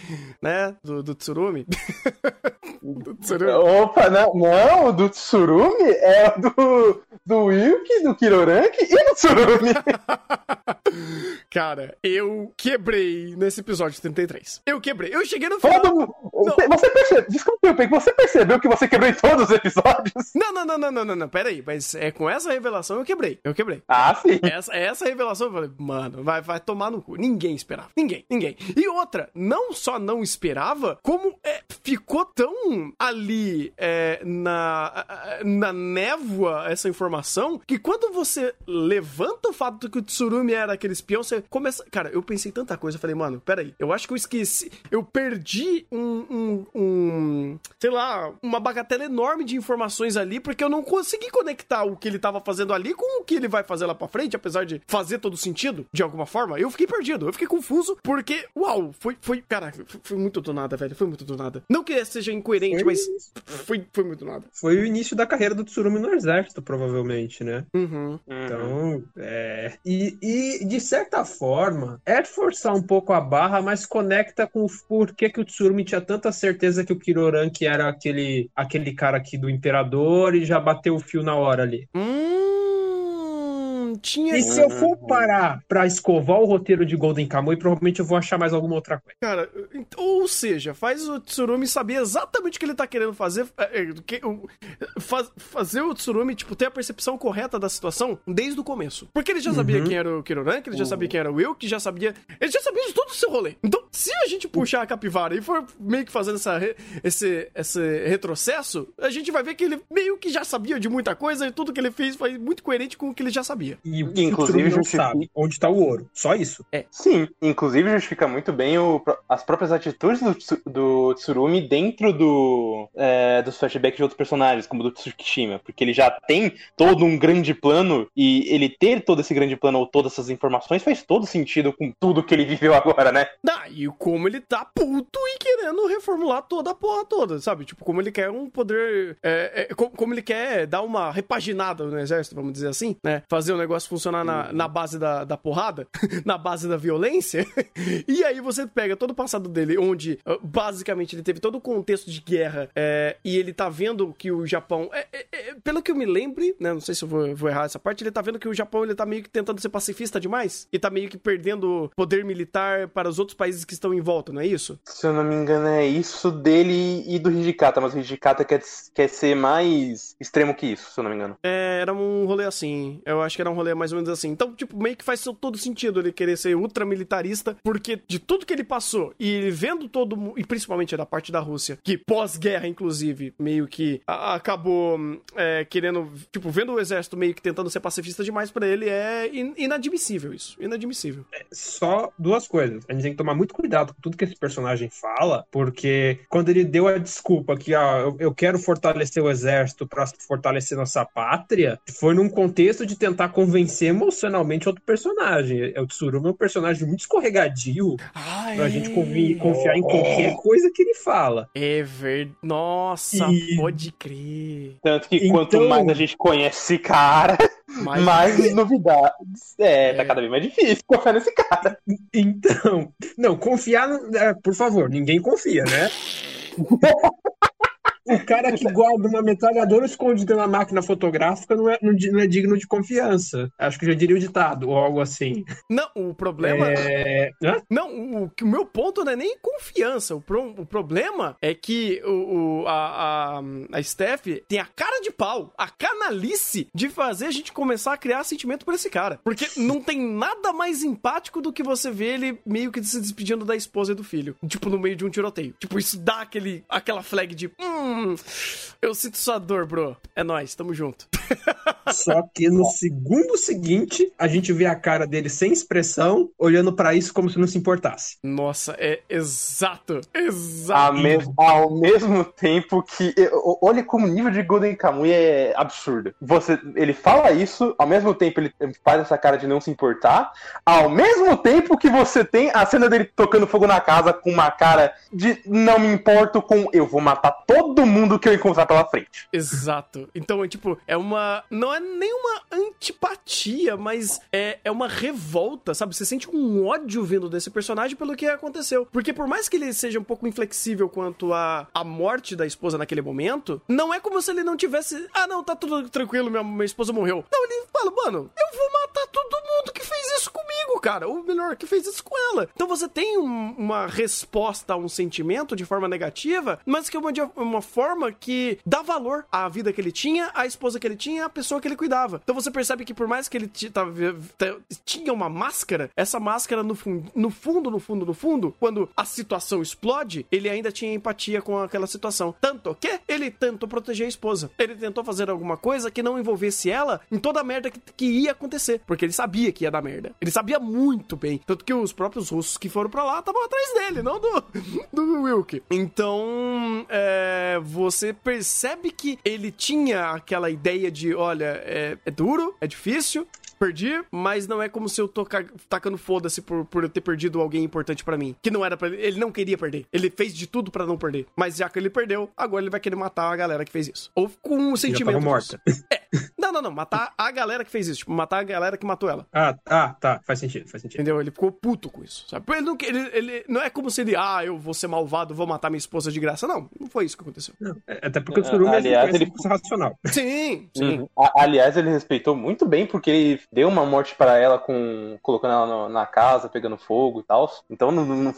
né? Do, do Tsurumi. do Tsurumi. Opa, não, não, do Tsurumi é do, do Wilk, do Kirorank e do Tsurumi. Cara, eu quebrei nesse episódio 33. Eu quebrei. Eu cheguei no final. Todo... Você percebeu? Desculpa, você percebeu que você quebrou em todos os episódios? Não, não, não, não, não, não, não. Pera aí. Mas é com essa revelação eu quebrei. Eu quebrei. Ah, sim. Essa, essa revelação eu falei, mano, vai, vai tomar no cu. Ninguém esperava. Ninguém, ninguém. E outra, não só não esperava, como é, ficou tão ali é, na, na névoa essa informação que quando você levanta o fato de que o Tsurumi era aquele espião, você começa. Cara, eu pensei tanta coisa. Eu falei, mano, peraí. Eu acho que eu esqueci. Eu perdi um, um, um. sei lá, uma bagatela enorme de informações ali, porque eu não consegui conectar o que ele tava fazendo ali com o que ele vai fazer lá pra frente, apesar de fazer todo sentido, de alguma forma. Eu fiquei perdido. Eu fiquei confuso, porque, uau, foi. foi cara, foi muito do nada, velho. Foi muito do nada. Não que seja incoerente, foi... mas foi, foi muito do nada. Foi o início da carreira do Tsurumi no exército, provavelmente, né? Uhum. Então, é. E, e de certa forma, é forçar um pouco a barra, mas conecta com o porquê que o Tsurumi tinha tanta certeza que o Kiroranki era aquele, aquele cara aqui do Imperador e já bateu o fio na hora ali. Hum tinha. E se eu for parar pra escovar o roteiro de Golden Kamuy, provavelmente eu vou achar mais alguma outra coisa. Cara, ou seja, faz o Tsurumi saber exatamente o que ele tá querendo fazer. é, é, que- o- faz- fazer o Tsurumi, tipo, ter a percepção correta da situação desde o começo. Porque ele já sabia quem era o Kiroran, que ele já sabia quem era o Will, que já sabia. Ele já sabia de todo o seu rolê. Então, se a gente puxar a capivara e for meio que fazendo essa, re- esse, esse retrocesso, a gente vai ver que ele meio que já sabia de muita coisa e tudo que ele fez foi muito coerente com o que ele já sabia. E o Inclusive, Tsurumi não justifica- sabe onde tá o ouro. Só isso. Sim, inclusive justifica muito bem o- as próprias atitudes do, do Tsurumi dentro do, é, dos flashbacks de outros personagens, como do Tsukishima, porque ele já tem todo um grande plano e ele ter todo esse grande plano ou todas essas informações faz todo sentido com tudo que ele viveu agora, né? Ah, e como ele tá puto e querendo reformular toda a porra toda, sabe? Tipo, como ele quer um poder. é, é, co- como ele quer dar uma repaginada no exército, vamos dizer assim, né? Fazer o negócio funcionar na, na base da, da porrada, na base da violência. e aí você pega todo o passado dele, onde ah, basicamente ele teve todo o contexto de guerra é, e ele tá vendo que o Japão. é, é, é, pelo que eu me lembre, né? Não sei se eu vou, vou errar essa parte, ele tá vendo que o Japão ele tá meio que tentando ser pacifista demais e tá meio que perdendo poder militar para os outros países que estão em volta, não é isso? Se eu não me engano, é isso dele e do Hijikata, mas o Hijikata quer, quer ser mais extremo que isso, se eu não me engano. É, era um rolê assim. Eu acho que era um rolê mais ou menos assim. Então, tipo, meio que faz todo sentido ele querer ser ultramilitarista, porque de tudo que ele passou, e ele vendo todo mu- e principalmente da parte da Rússia, que pós-guerra, inclusive, meio que a- acabou é, querendo, tipo, vendo o exército meio que tentando ser pacifista demais pra ele, é in- inadmissível isso. Inadmissível. Só duas coisas. A gente tem que tomar muito cuidado com tudo que esse personagem fala, porque quando ele deu a desculpa que ah, eu, eu quero fortalecer o exército pra fortalecer nossa pátria, foi num contexto de tentar convencer emocionalmente outro personagem. O Tsuruma é um personagem muito escorregadio Ah, pra gente convi- confiar em qualquer coisa que ele fala. É verdade. Nossa, E- pode crer. Tanto que Então- quanto mais a gente conhece esse cara, Mas- mais novidades. É, tá cada vez mais difícil confiar nesse cara. Então, não, confiar, no- é, por favor, ninguém confia, né? O cara que guarda uma metralhadora escondida na máquina fotográfica não é, não é digno de confiança. Acho que já diria o ditado, ou algo assim. Não, o problema. É... Não, o, o, o meu ponto não é nem confiança. O, pro- o problema é que o, o- a, a, a Steph tem a cara de pau, a canalice de fazer a gente começar a criar sentimento por esse cara. Porque não tem nada mais empático do que você ver ele meio que se despedindo da esposa e do filho. Tipo, no meio de um tiroteio. Tipo, isso dá aquele, aquela flag de. Hum, eu sinto sua dor, bro. É nóis, tamo junto. Só que no segundo seguinte, a gente vê a cara dele sem expressão, olhando pra isso como se não se importasse. Nossa, é exato. Ao, Exato. mes- ao mesmo tempo que. Olha como o nível de Golden Kamuy é absurdo. Você, ele fala isso, ao mesmo tempo ele faz essa cara de não se importar, ao mesmo tempo que você tem a cena dele tocando fogo na casa com uma cara de não me importo com eu vou matar todo mundo que eu encontrar pela frente. Exato. Então, é tipo, é uma. Não é nenhuma antipatia, mas é, é uma revolta, sabe? Você sente um ódio vindo desse personagem pelo que aconteceu. Porque por mais que ele seja um pouco inflexível quanto à a, morte da esposa naquele momento, não é como se ele não tivesse. Ah, não, tá tudo tranquilo, minha, minha esposa morreu. Não, ele fala, mano, eu vou matar todo mundo que fez isso comigo, cara. Ou melhor, que fez isso com ela. Então você tem um- uma resposta a um sentimento de forma negativa, mas que é uma, uma forma que dá valor à vida que ele tinha, à esposa que ele tinha, à pessoa que ele cuidava. Então você percebe que por mais que ele tinha uma máscara, essa máscara no, fun- no fundo, no fundo, no fundo, quando a situação explode, ele ainda tinha empatia com aquela situação. Tanto que ele tentou proteger a esposa. Ele tentou fazer alguma coisa que não envolvesse ela em toda a merda que, que ia acontecer. Porque ele sabia que ia dar merda. Ele sabia muito bem. Tanto que os próprios russos que foram pra lá estavam atrás dele, não do, do Wilk. Então, é, você percebe que ele tinha aquela ideia de: olha, é, é duro, é difícil. Perdi, mas não é como se eu tô ca- tacando foda-se por, por eu ter perdido alguém importante pra mim. Que não era pra ele. Ele não queria perder. Ele fez de tudo pra não perder. Mas já que ele perdeu, agora ele vai querer matar a galera que fez isso. Ou com Já sentimento. tava disso. morta. Não, Não, não, não. Matar a galera que fez isso. Tipo, matar a galera que matou ela. Ah, ah, tá. Faz sentido, faz sentido. Entendeu? Ele ficou puto com isso, sabe? Ele não, ele, ele, não é como se ele, ah, eu vou ser malvado, vou matar minha esposa de graça. Não, não foi isso que aconteceu. Não, é- até porque o Tsurumi Aliás, ele ele- ele racional. Sim, sim. Uhum. A- Aliás, ele respeitou muito bem, porque ele deu uma morte pra ela com colocando ela no- na casa, pegando fogo e tal. Então, não, não-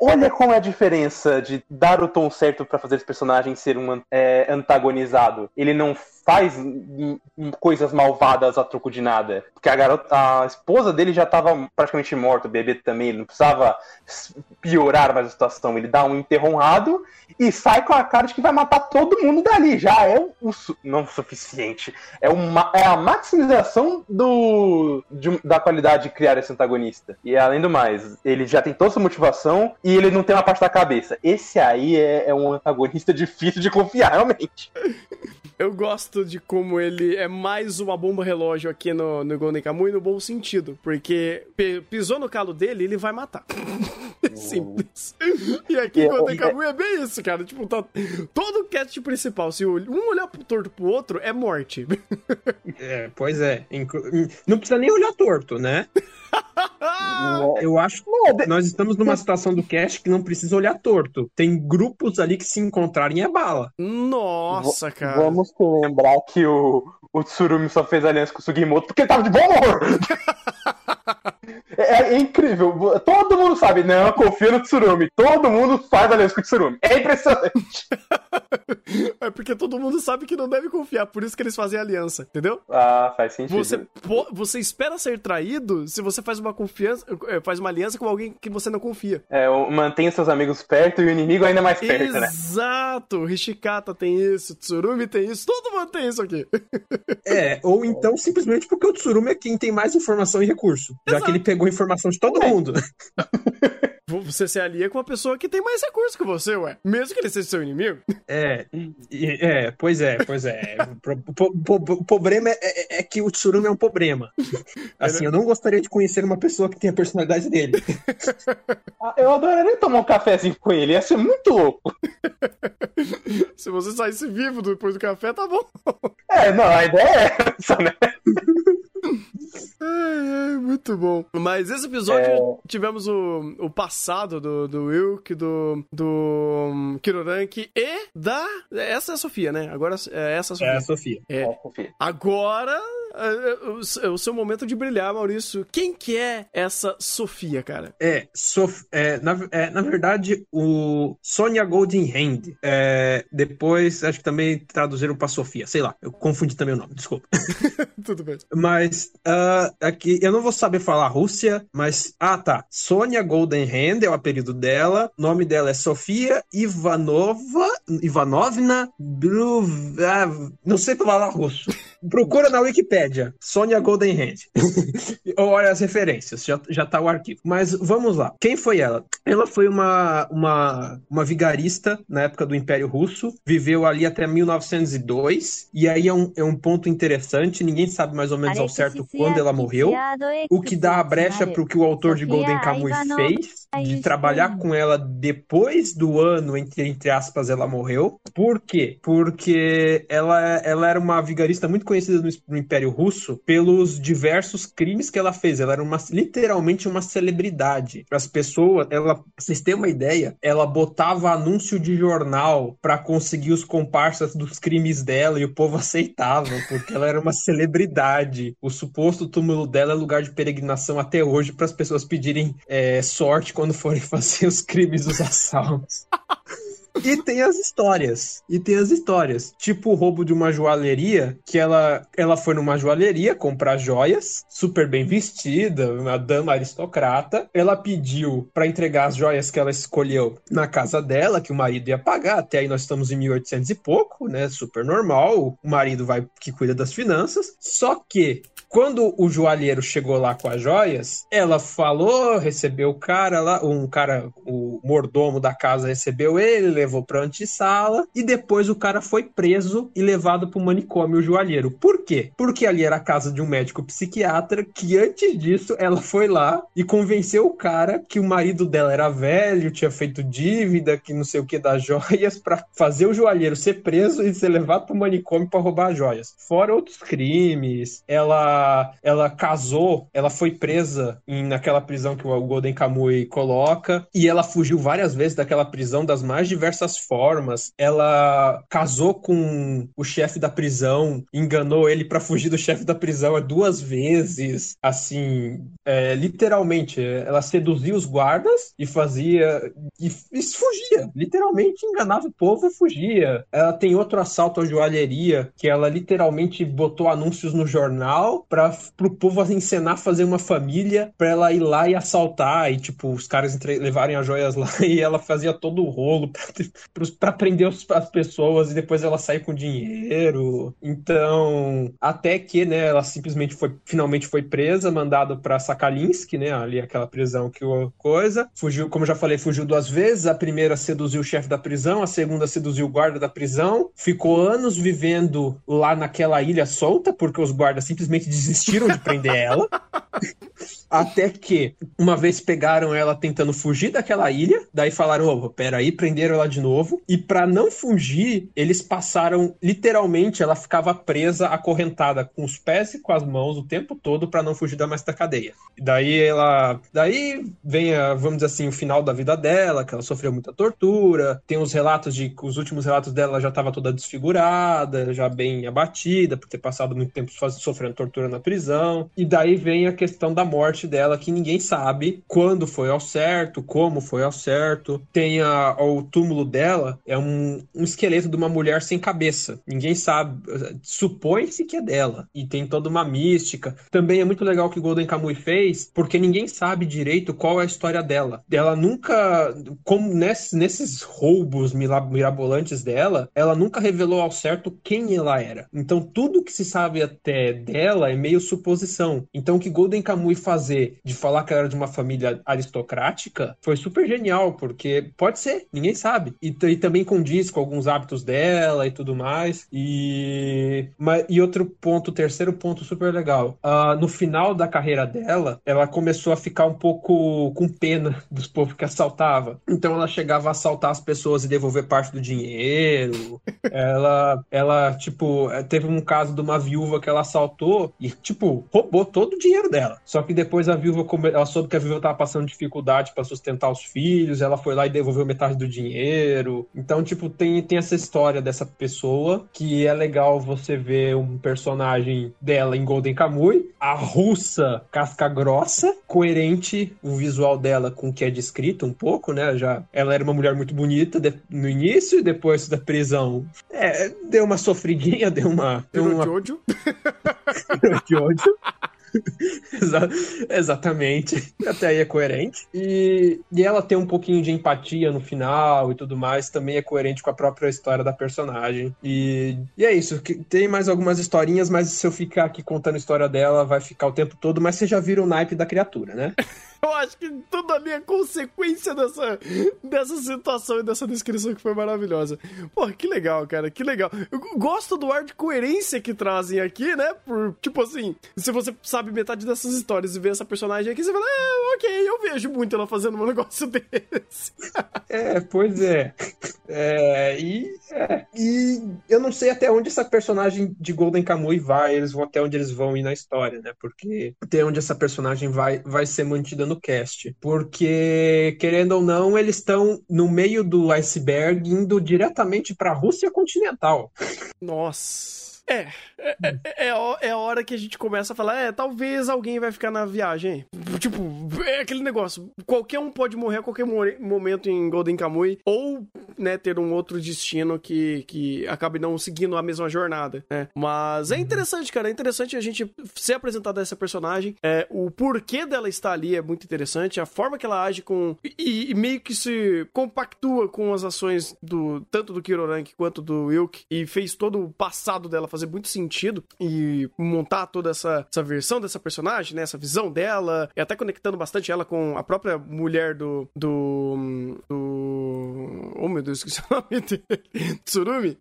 olha como é a diferença de dar o tom certo pra fazer esse personagem ser um é, antagonizado. Ele não faz coisas malvadas a troco de nada. Porque a garota, a esposa dele já tava praticamente morta, o bebê também. Ele não precisava piorar mais a situação. Ele dá um enterro e sai com a cara de que vai matar todo mundo dali. Já é o não o suficiente. É, uma, é a maximização do, de da qualidade de criar esse antagonista. E além do mais, ele já tem toda essa motivação e ele não tem uma parte da cabeça. Esse aí é, é um antagonista difícil de confiar, realmente. Eu gosto de como ele é mais uma bomba relógio aqui no, no Golden Kamuy no bom sentido. Porque pisou no calo dele, ele vai matar. Simples. E aqui em É, Golden é- Kamuy é bem isso, cara. Tipo, tá, todo o cast principal, se um olhar pro torto pro outro, é morte. É, pois é. Inclu- Não precisa nem olhar torto, né? Eu acho que nós estamos numa situação do cast que não precisa olhar torto. Tem grupos ali que se encontrarem é bala. Nossa, cara. Vamos lembrar que o, o Tsurumi só fez aliança com o Sugimoto porque ele tava de bom humor. É, é incrível. Todo mundo sabe, não, eu confio no Tsurumi. Todo mundo faz aliança com o Tsurumi. É impressionante. É porque todo mundo sabe que não deve confiar, por isso que eles fazem aliança, entendeu? Ah, faz sentido. Você, você espera ser traído se você faz uma confiança, eh, faz uma aliança com alguém que você não confia. É, mantenha seus amigos perto e o inimigo ainda mais perto, né? Exato! Hishikata tem isso, Tsurumi tem isso, todo mundo tem isso aqui. É, ou então simplesmente porque o Tsurumi é quem tem mais informação e recurso. Já Exato. que ele pegou informação de todo mundo. Você se alia com uma pessoa que tem mais recurso que você, ué. Mesmo que ele seja seu inimigo. É, é, pois é, pois é. O pro- po- po- o problema é, é- é que o Tsurumi é um problema. Assim, eu não gostaria de conhecer uma pessoa que tem a personalidade dele. Ah, Eu adoraria tomar um cafezinho com ele, ia ser muito louco. Se você saísse vivo depois do café, tá bom. É, não, a ideia é essa, né? Ai, ai, muito bom. Mas esse episódio É. tivemos o, o passado do, do Wilk, do, do um, Kiroranki e da. Essa é a Sofia, né? Agora é essa a É a Sofia. Sofia. É. É, confia. Agora é, é, o, é o seu momento de brilhar, Maurício. Quem que é essa Sofia, cara? É, Sof- é, na, é, na verdade, o Sonia Golden Hand. É, depois, acho que também traduziram pra Sofia, sei lá, eu confundi também o nome, desculpa. Tudo bem. Mas ah, aqui eu não vou saber falar Rússia, mas ah tá, Sonia Golden Hand é o apelido dela. O nome dela é Sofia Ivanova, Ivanovna Bru, ah, não sei falar russo. Procura na Wikipédia, Sonia Golden Hand. Ou olha as referências, já, já tá o arquivo. Mas vamos lá. Quem foi ela? Ela foi uma, uma, uma vigarista na época do Império Russo, viveu ali até 1902, e aí é um, é um ponto interessante, ninguém sabe mais ou menos ao certo quando ela morreu, o que dá a brecha para o que o autor de Golden Kamuy fez, de trabalhar com ela depois do ano, entre, entre aspas, ela morreu. Por quê? Porque ela, ela era uma vigarista muito conhecida no, Império Russo pelos diversos crimes que ela fez. Ela era uma, literalmente uma celebridade. As pessoas, ela, vocês terem uma ideia, ela botava anúncio de jornal para conseguir os comparsas dos crimes dela e o povo aceitava, porque ela era uma celebridade. O suposto túmulo dela é lugar de peregrinação até hoje para as pessoas pedirem é, sorte quando forem fazer os crimes, os assaltos. E tem as histórias. E tem as histórias. Tipo o roubo de uma joalheria, que ela, ela foi numa joalheria comprar joias, super bem vestida, uma dama aristocrata. Ela pediu para entregar as joias que ela escolheu na casa dela, que o marido ia pagar. Até aí nós estamos em 1800 e pouco, né? Super normal. O marido vai que cuida das finanças. Só que Quando o joalheiro chegou lá com as joias, ela falou, recebeu o cara lá, um cara, o mordomo da casa recebeu ele, levou pra antessala e depois o cara foi preso e levado pro manicômio, o joalheiro. Por quê? Porque ali era a casa de um médico psiquiatra que antes disso ela foi lá e convenceu o cara que o marido dela era velho, tinha feito dívida, que não sei o que das joias, para fazer o joalheiro ser preso e ser levado pro manicômio para roubar as joias. Fora outros crimes, ela ela casou, ela foi presa em, naquela prisão que o Golden Kamuy coloca e ela fugiu várias vezes daquela prisão das mais diversas formas. Ela casou com o chefe da prisão, enganou ele para fugir do chefe da prisão duas vezes, assim, é, literalmente, ela seduzia os guardas e fazia e, e fugia, literalmente enganava o povo e fugia. Ela tem outro assalto à joalheria que ela literalmente botou anúncios no jornal para pro povo encenar fazer uma família para ela ir lá e assaltar e tipo os caras entre... levarem as joias lá e ela fazia todo o rolo para prender as pessoas e depois ela sair com dinheiro. Então, até que, né, ela simplesmente foi finalmente foi presa, mandado para Sakalinsk, né, ali aquela prisão que o coisa. Fugiu, como já falei, fugiu duas vezes. A primeira seduziu o chefe da prisão, a segunda seduziu o guarda da prisão. Ficou anos vivendo lá naquela ilha solta, porque os guardas simplesmente desistiram de prender ela. Até que uma vez pegaram ela tentando fugir daquela ilha, daí falaram: oh, peraí, prenderam ela de novo. E para não fugir, eles passaram literalmente, ela ficava presa, acorrentada com os pés e com as mãos o tempo todo para não fugir da mais da cadeia. Daí ela. Daí vem, a, vamos dizer assim, o final da vida dela, que ela sofreu muita tortura. Tem os relatos de. Os últimos relatos dela já estava toda desfigurada, já bem abatida, por ter passado muito tempo sofrendo tortura na prisão. E daí vem a questão da morte dela, que ninguém sabe quando foi ao certo, como foi ao certo. Tem a, o túmulo dela, é um, um esqueleto de uma mulher sem cabeça. Ninguém sabe. Supõe-se que é dela. E tem toda uma mística. Também é muito legal que Golden Kamuy fez, porque ninguém sabe direito qual é a história dela. Ela nunca, como nesse, nesses roubos mirabolantes dela, ela nunca revelou ao certo quem ela era. Então tudo que se sabe até dela é meio suposição. Então o que Golden Kamuy fazer de falar que ela era de uma família aristocrática foi super genial, porque pode ser, ninguém sabe. E, e também condiz com alguns hábitos dela e tudo mais. E, mas, e outro ponto, terceiro ponto super legal. Uh, no final da carreira dela, ela começou a ficar um pouco com pena dos povos que assaltava. Então ela chegava a assaltar as pessoas e devolver parte do dinheiro. ela, ela, tipo, teve um caso de uma viúva que ela assaltou e, tipo, roubou todo o dinheiro dela. Só que depois a viúva, ela soube que a viúva tava passando dificuldade para sustentar os filhos, ela foi lá e devolveu metade do dinheiro. Então, tipo, tem, tem essa história dessa pessoa que é legal você ver um personagem dela em Golden Kamuy, a russa casca grossa, coerente o visual dela com o que é descrito um pouco, né? Já ela era uma mulher muito bonita de, no início e depois da prisão, é, deu uma sofridinha, deu uma deu uma ódio. Exa exatamente. Até aí é coerente. E, e ela tem um pouquinho de empatia no final e tudo mais, também é coerente com a própria história da personagem. E, e é isso. Tem mais algumas historinhas, mas se eu ficar aqui contando a história dela, vai ficar o tempo todo. Mas você já viram o naipe da criatura, né? Eu acho que tudo ali é consequência dessa, dessa situação e dessa descrição que foi maravilhosa. Pô, que legal, cara, que legal. Eu gosto do ar de coerência que trazem aqui, né? Por, tipo assim, se você sabe metade dessas histórias e vê essa personagem aqui, você fala, ah, ok, eu vejo muito ela fazendo um negócio desse. é, pois é. é e, é. e eu não sei até onde essa personagem de Golden Kamuy vai, eles vão até onde eles vão ir na história, né? Porque até onde essa personagem vai, vai ser mantida no cast. Porque, querendo ou não, eles estão no meio do iceberg indo diretamente para a Rússia continental. Nossa. É, é, é, é, é, a hora que a gente começa a falar, é, talvez alguém vai ficar na viagem. Tipo, é aquele negócio, qualquer um pode morrer a qualquer momento em Golden Kamuy, ou, né, ter um outro destino que, que acabe não seguindo a mesma jornada, né? Mas é uhum. interessante, cara, é interessante a gente ser apresentado a essa personagem, é, o porquê dela estar ali é muito interessante, a forma que ela age com... E, e meio que se compactua com as ações do tanto do Kirorank quanto do Wilk, e fez todo o passado dela fazer fazer muito sentido e montar toda essa, essa versão dessa personagem, né? Essa visão dela, e até conectando bastante ela com a própria mulher do. do. do. Oh meu Deus, esqueci o nome dele. Tsurumi.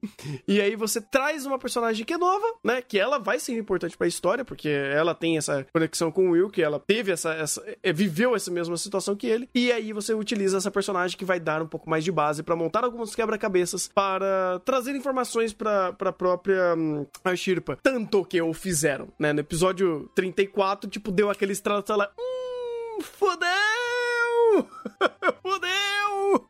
E aí você traz uma personagem que é nova, né? Que ela vai ser importante pra história, porque ela tem essa conexão com o Will, que ela teve essa. essa é, viveu essa mesma situação que ele. E aí você utiliza essa personagem que vai dar um pouco mais de base para montar alguns quebra-cabeças para trazer informações pra, pra própria hum, a Shirpa. Tanto que o fizeram, né? No episódio 34, tipo, deu aquele estralo lá. Hum, fodeu! fodeu!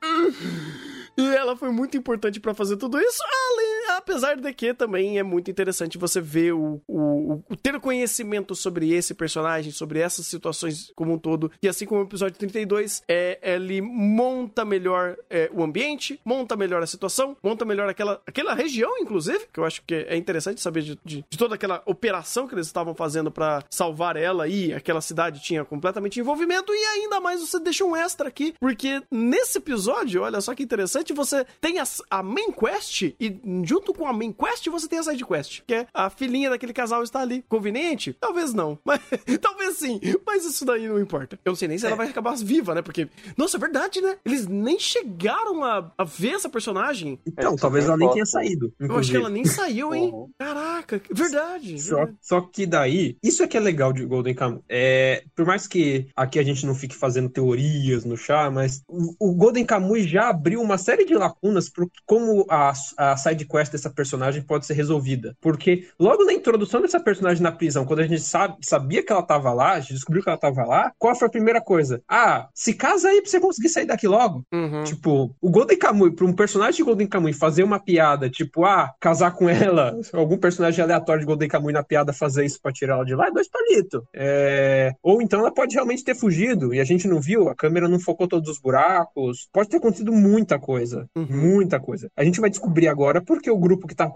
E ela foi muito importante para fazer tudo isso, além, apesar de que também é muito interessante você ver o, o, o, ter conhecimento sobre esse personagem, sobre essas situações como um todo. E assim como o episódio 32, é, ele monta melhor é, o ambiente, monta melhor a situação, monta melhor aquela, aquela região, inclusive, que eu acho que é interessante saber de, de, de toda aquela operação que eles estavam fazendo para salvar ela e aquela cidade tinha completamente envolvimento. E ainda mais você deixa um extra aqui, porque nesse episódio, olha só que interessante você tem a, a main quest e junto com a main quest você tem a side quest, que é a filhinha daquele casal está ali. Conveniente? Talvez não, mas talvez sim, mas isso daí não importa. Eu não sei nem se é. ela vai acabar viva, né? Porque, nossa, é verdade, né? Eles nem chegaram a, a ver essa personagem. Então, é, talvez ela nem tenha saído. Inclusive. Eu acho que ela nem saiu, hein? Uhum. Caraca, verdade. Só, verdade. só que daí, isso é que é legal de Golden Kamuy. É, por mais que aqui a gente não fique fazendo teorias no chá, mas o, o Golden Kamuy já abriu uma série de lacunas para como a, a side quest dessa personagem pode ser resolvida. Porque logo na introdução dessa personagem na prisão, quando a gente sabe, sabia que ela tava lá, a gente descobriu que ela tava lá, qual foi a primeira coisa? Ah, se casa aí pra você conseguir sair daqui logo. Uhum. Tipo, o Golden Kamuy, pra um personagem de Golden Kamuy fazer uma piada, tipo, ah, casar com ela, algum personagem aleatório de Golden Kamuy na piada fazer isso pra tirar ela de lá, é dois palitos. É... Ou então ela pode realmente ter fugido e a gente não viu, a câmera não focou todos os buracos. Pode ter acontecido muita coisa. Uhum muita coisa. A gente vai descobrir agora porque o grupo que tá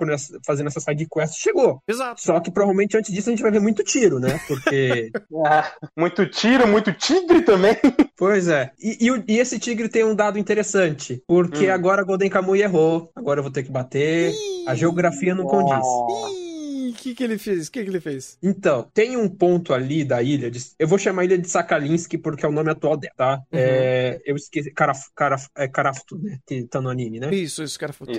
fazendo essa side quest chegou. Exato. Só que provavelmente antes disso a gente vai ver muito tiro, né? Porque. ah, muito tiro, muito tigre também. Pois é. E, e, e, esse tigre tem um dado interessante. Porque hum. agora Golden Kamuy errou. Agora eu vou ter que bater. Ih, a geografia não condiz. Que, que ele fez? O que, que ele fez? Então, tem um ponto ali da ilha, de, eu vou chamar a ilha de Sakalinsky porque é o nome atual dela, tá? Uhum. É, eu esqueci, Karaf, Karaf, é Karafuto, né? Que tá no anime, né? Isso, isso, Karafuto.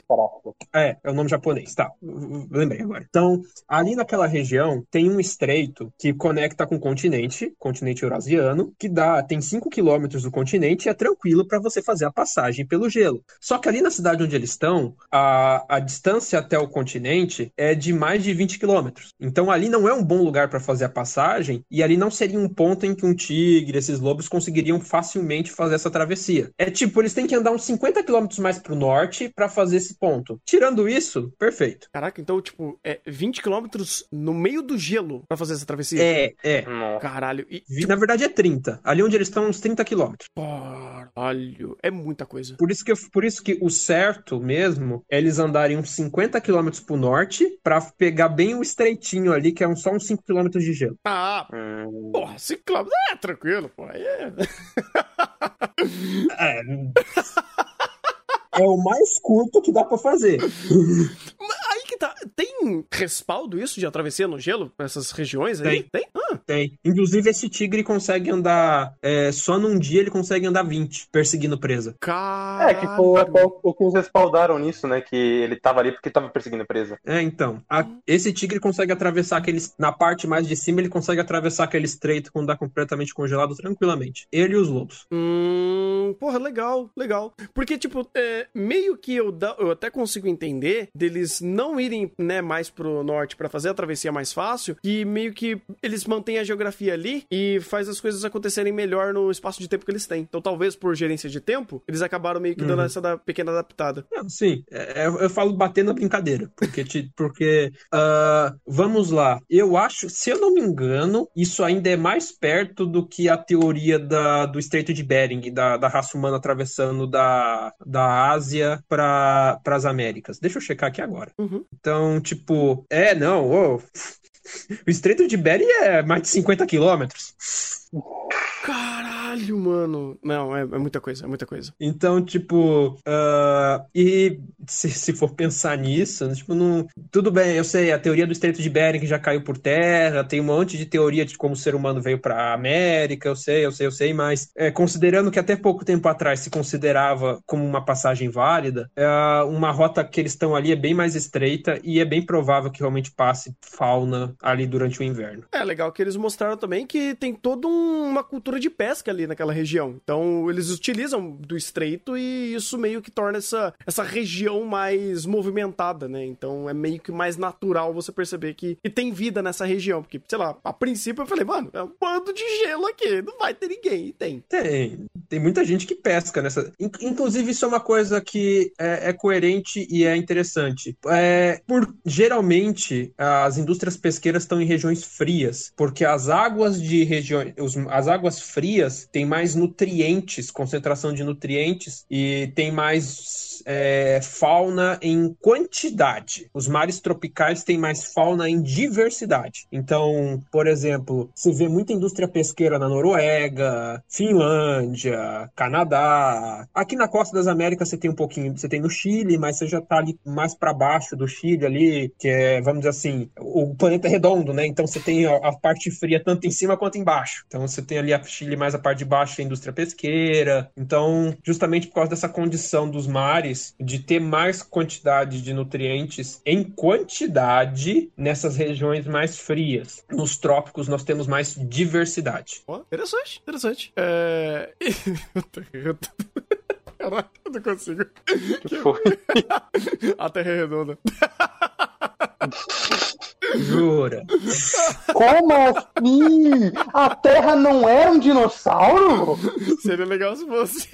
É, é o nome japonês, tá. Lembrei agora. Então, ali naquela região tem um estreito que conecta com o continente, continente eurasiano, que dá, tem 5 quilômetros do continente e é tranquilo para você fazer a passagem pelo gelo. Só que ali na cidade onde eles estão, a, a distância até o continente é de mais de 20 quilômetros. Então ali não é um bom lugar para fazer a passagem e ali não seria um ponto em que um tigre, esses lobos conseguiriam facilmente fazer essa travessia. É tipo, eles têm que andar uns 50 quilômetros mais pro norte para fazer esse ponto. Tirando isso, perfeito. Caraca, então, tipo, é 20 quilômetros no meio do gelo para fazer essa travessia? É, é. Caralho. E, tipo... Na verdade é 30. Ali onde eles estão, uns 30 quilômetros. Caralho. É muita coisa. Por isso que, por isso que o certo mesmo é eles andarem uns 50 quilômetros pro norte para pegar bem o estreitinho ali, que é um, só uns 5 km de gelo. Ah, hum. porra, 5 km é tranquilo, pô. É. é. é o mais curto que dá para fazer. Aí que tá. Tem respaldo isso de atravessia no gelo nessas regiões aí? Tem. Tem? Ah. Tem. Inclusive, esse tigre consegue andar. É, só num dia ele consegue andar 20, perseguindo presa. Caralho. É, que foi o que eles respaldaram nisso, né? Que ele tava ali porque tava perseguindo presa. É, então. A, esse tigre consegue atravessar aqueles. Na parte mais de cima, ele consegue atravessar aquele estreito quando dá completamente congelado tranquilamente. Ele e os lobos. Hum. Porra, legal, legal. Porque, tipo, é, meio que eu, eu até consigo entender deles não irem, né, mais pro norte para fazer a travessia mais fácil, e meio que eles mantêm a geografia ali e faz as coisas acontecerem melhor no espaço de tempo que eles têm. Então, talvez por gerência de tempo, eles acabaram meio que dando uhum. essa da, pequena adaptada. É, sim, é, eu falo bater na brincadeira, porque, te, porque uh, vamos lá, eu acho, se eu não me engano, isso ainda é mais perto do que a teoria da, do Estreito de Bering, da, da raça humana atravessando da, da Ásia para as Américas. Deixa eu checar aqui agora. Uhum. Então, tipo, é, não, oh, o Estreito de Bering é mais de 50 quilômetros. Caralho! Caralho, mano. Não, é, é muita coisa, é muita coisa. Então, tipo, uh, e se, se for pensar nisso, tipo, não, tudo bem, eu sei, a teoria do Estreito de Bering já caiu por terra, tem um monte de teoria de como o ser humano veio pra América, eu sei, eu sei, eu sei, mas é, considerando que até pouco tempo atrás se considerava como uma passagem válida, é, uma rota que eles estão ali é bem mais estreita e é bem provável que realmente passe fauna ali durante o inverno. É legal que eles mostraram também que tem toda um- uma cultura de pesca ali naquela região. Então, eles utilizam do estreito e isso meio que torna essa, essa região mais movimentada, né? Então, é meio que mais natural você perceber que, que tem vida nessa região. Porque, sei lá, a princípio eu falei, mano, é um bando de gelo aqui, não vai ter ninguém. E tem. Tem, tem muita gente que pesca nessa. In- Inclusive, isso é uma coisa que é, é coerente e é interessante. É, por geralmente as indústrias pesqueiras estão em regiões frias, porque as águas de regiões, as águas frias têm mais nutrientes, concentração de nutrientes e tem mais é, fauna em quantidade. Os mares tropicais têm mais fauna em diversidade. Então, por exemplo, você vê muita indústria pesqueira na Noruega, Finlândia, Canadá. Aqui na costa das Américas você tem um pouquinho, você tem no Chile, mas você já tá ali mais para baixo do Chile ali, que é, vamos dizer assim, o planeta é redondo, né? Então você tem a, a parte fria tanto em cima quanto embaixo. Então você tem ali a Chile mais a parte de baixo, a indústria pesqueira. Então, justamente por causa dessa condição dos mares de ter mais quantidade de nutrientes em quantidade nessas regiões mais frias. Nos trópicos nós temos mais diversidade. Ó, interessante, interessante. É. Caralho, eu não consigo. Que foi? A Terra é redonda. Jura? Como assim? A Terra não era um dinossauro? Seria legal se fosse.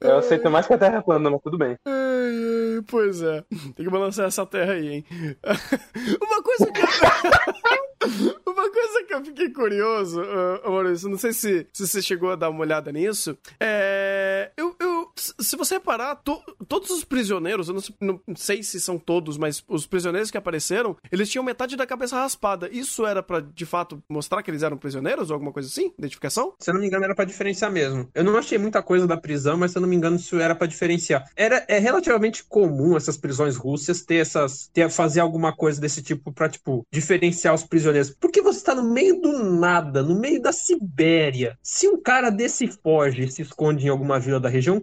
Eu aceito mais que a Terra é plana, mas tudo bem. Ai, Pois é. Tem que balançar essa terra aí, hein? Uma coisa que. Uma coisa que eu fiquei curioso, uh, Maurício, não sei se, se você chegou a dar uma olhada nisso. É. Eu. Se você reparar, to- todos os prisioneiros, eu não, sei- não sei se são todos, mas os prisioneiros que apareceram, eles tinham metade da cabeça raspada. Isso era pra, de fato, mostrar que eles eram prisioneiros ou alguma coisa assim? Identificação? Se eu não me engano, era pra diferenciar mesmo. Eu não achei muita coisa da prisão, mas se eu não me engano, isso era pra diferenciar. Era, é relativamente comum essas prisões russas ter essas. Ter, fazer alguma coisa desse tipo pra, tipo, diferenciar os prisioneiros. Porque você tá no meio do nada, no meio da Sibéria. Se um cara desse foge e se esconde em alguma vila da região,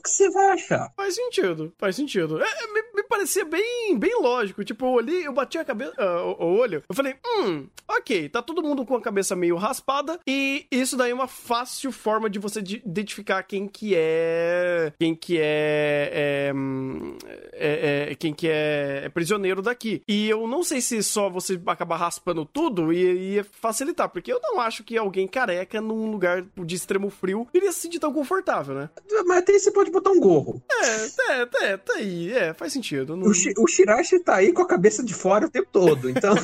que você vai achar? Faz sentido, faz sentido. É, é, me, me parecia bem, bem lógico. Tipo, eu olhei, eu bati a cabeça, ah, o, o olho, eu falei, hum, ok, tá todo mundo com a cabeça meio raspada e isso daí é uma fácil forma de você de- identificar quem que é, quem que é, é, hum, é- é- quem que é, é prisioneiro daqui. E eu não sei se só você acabar raspando tudo ia, ia facilitar, porque eu não acho que alguém careca num lugar de extremo frio iria se sentir tão confortável, né? Mas até aí você pode botar um gorro. É, é, é, tá aí, é, faz sentido. Não... O, o Shirashi tá aí com a cabeça de fora o tempo todo. Então.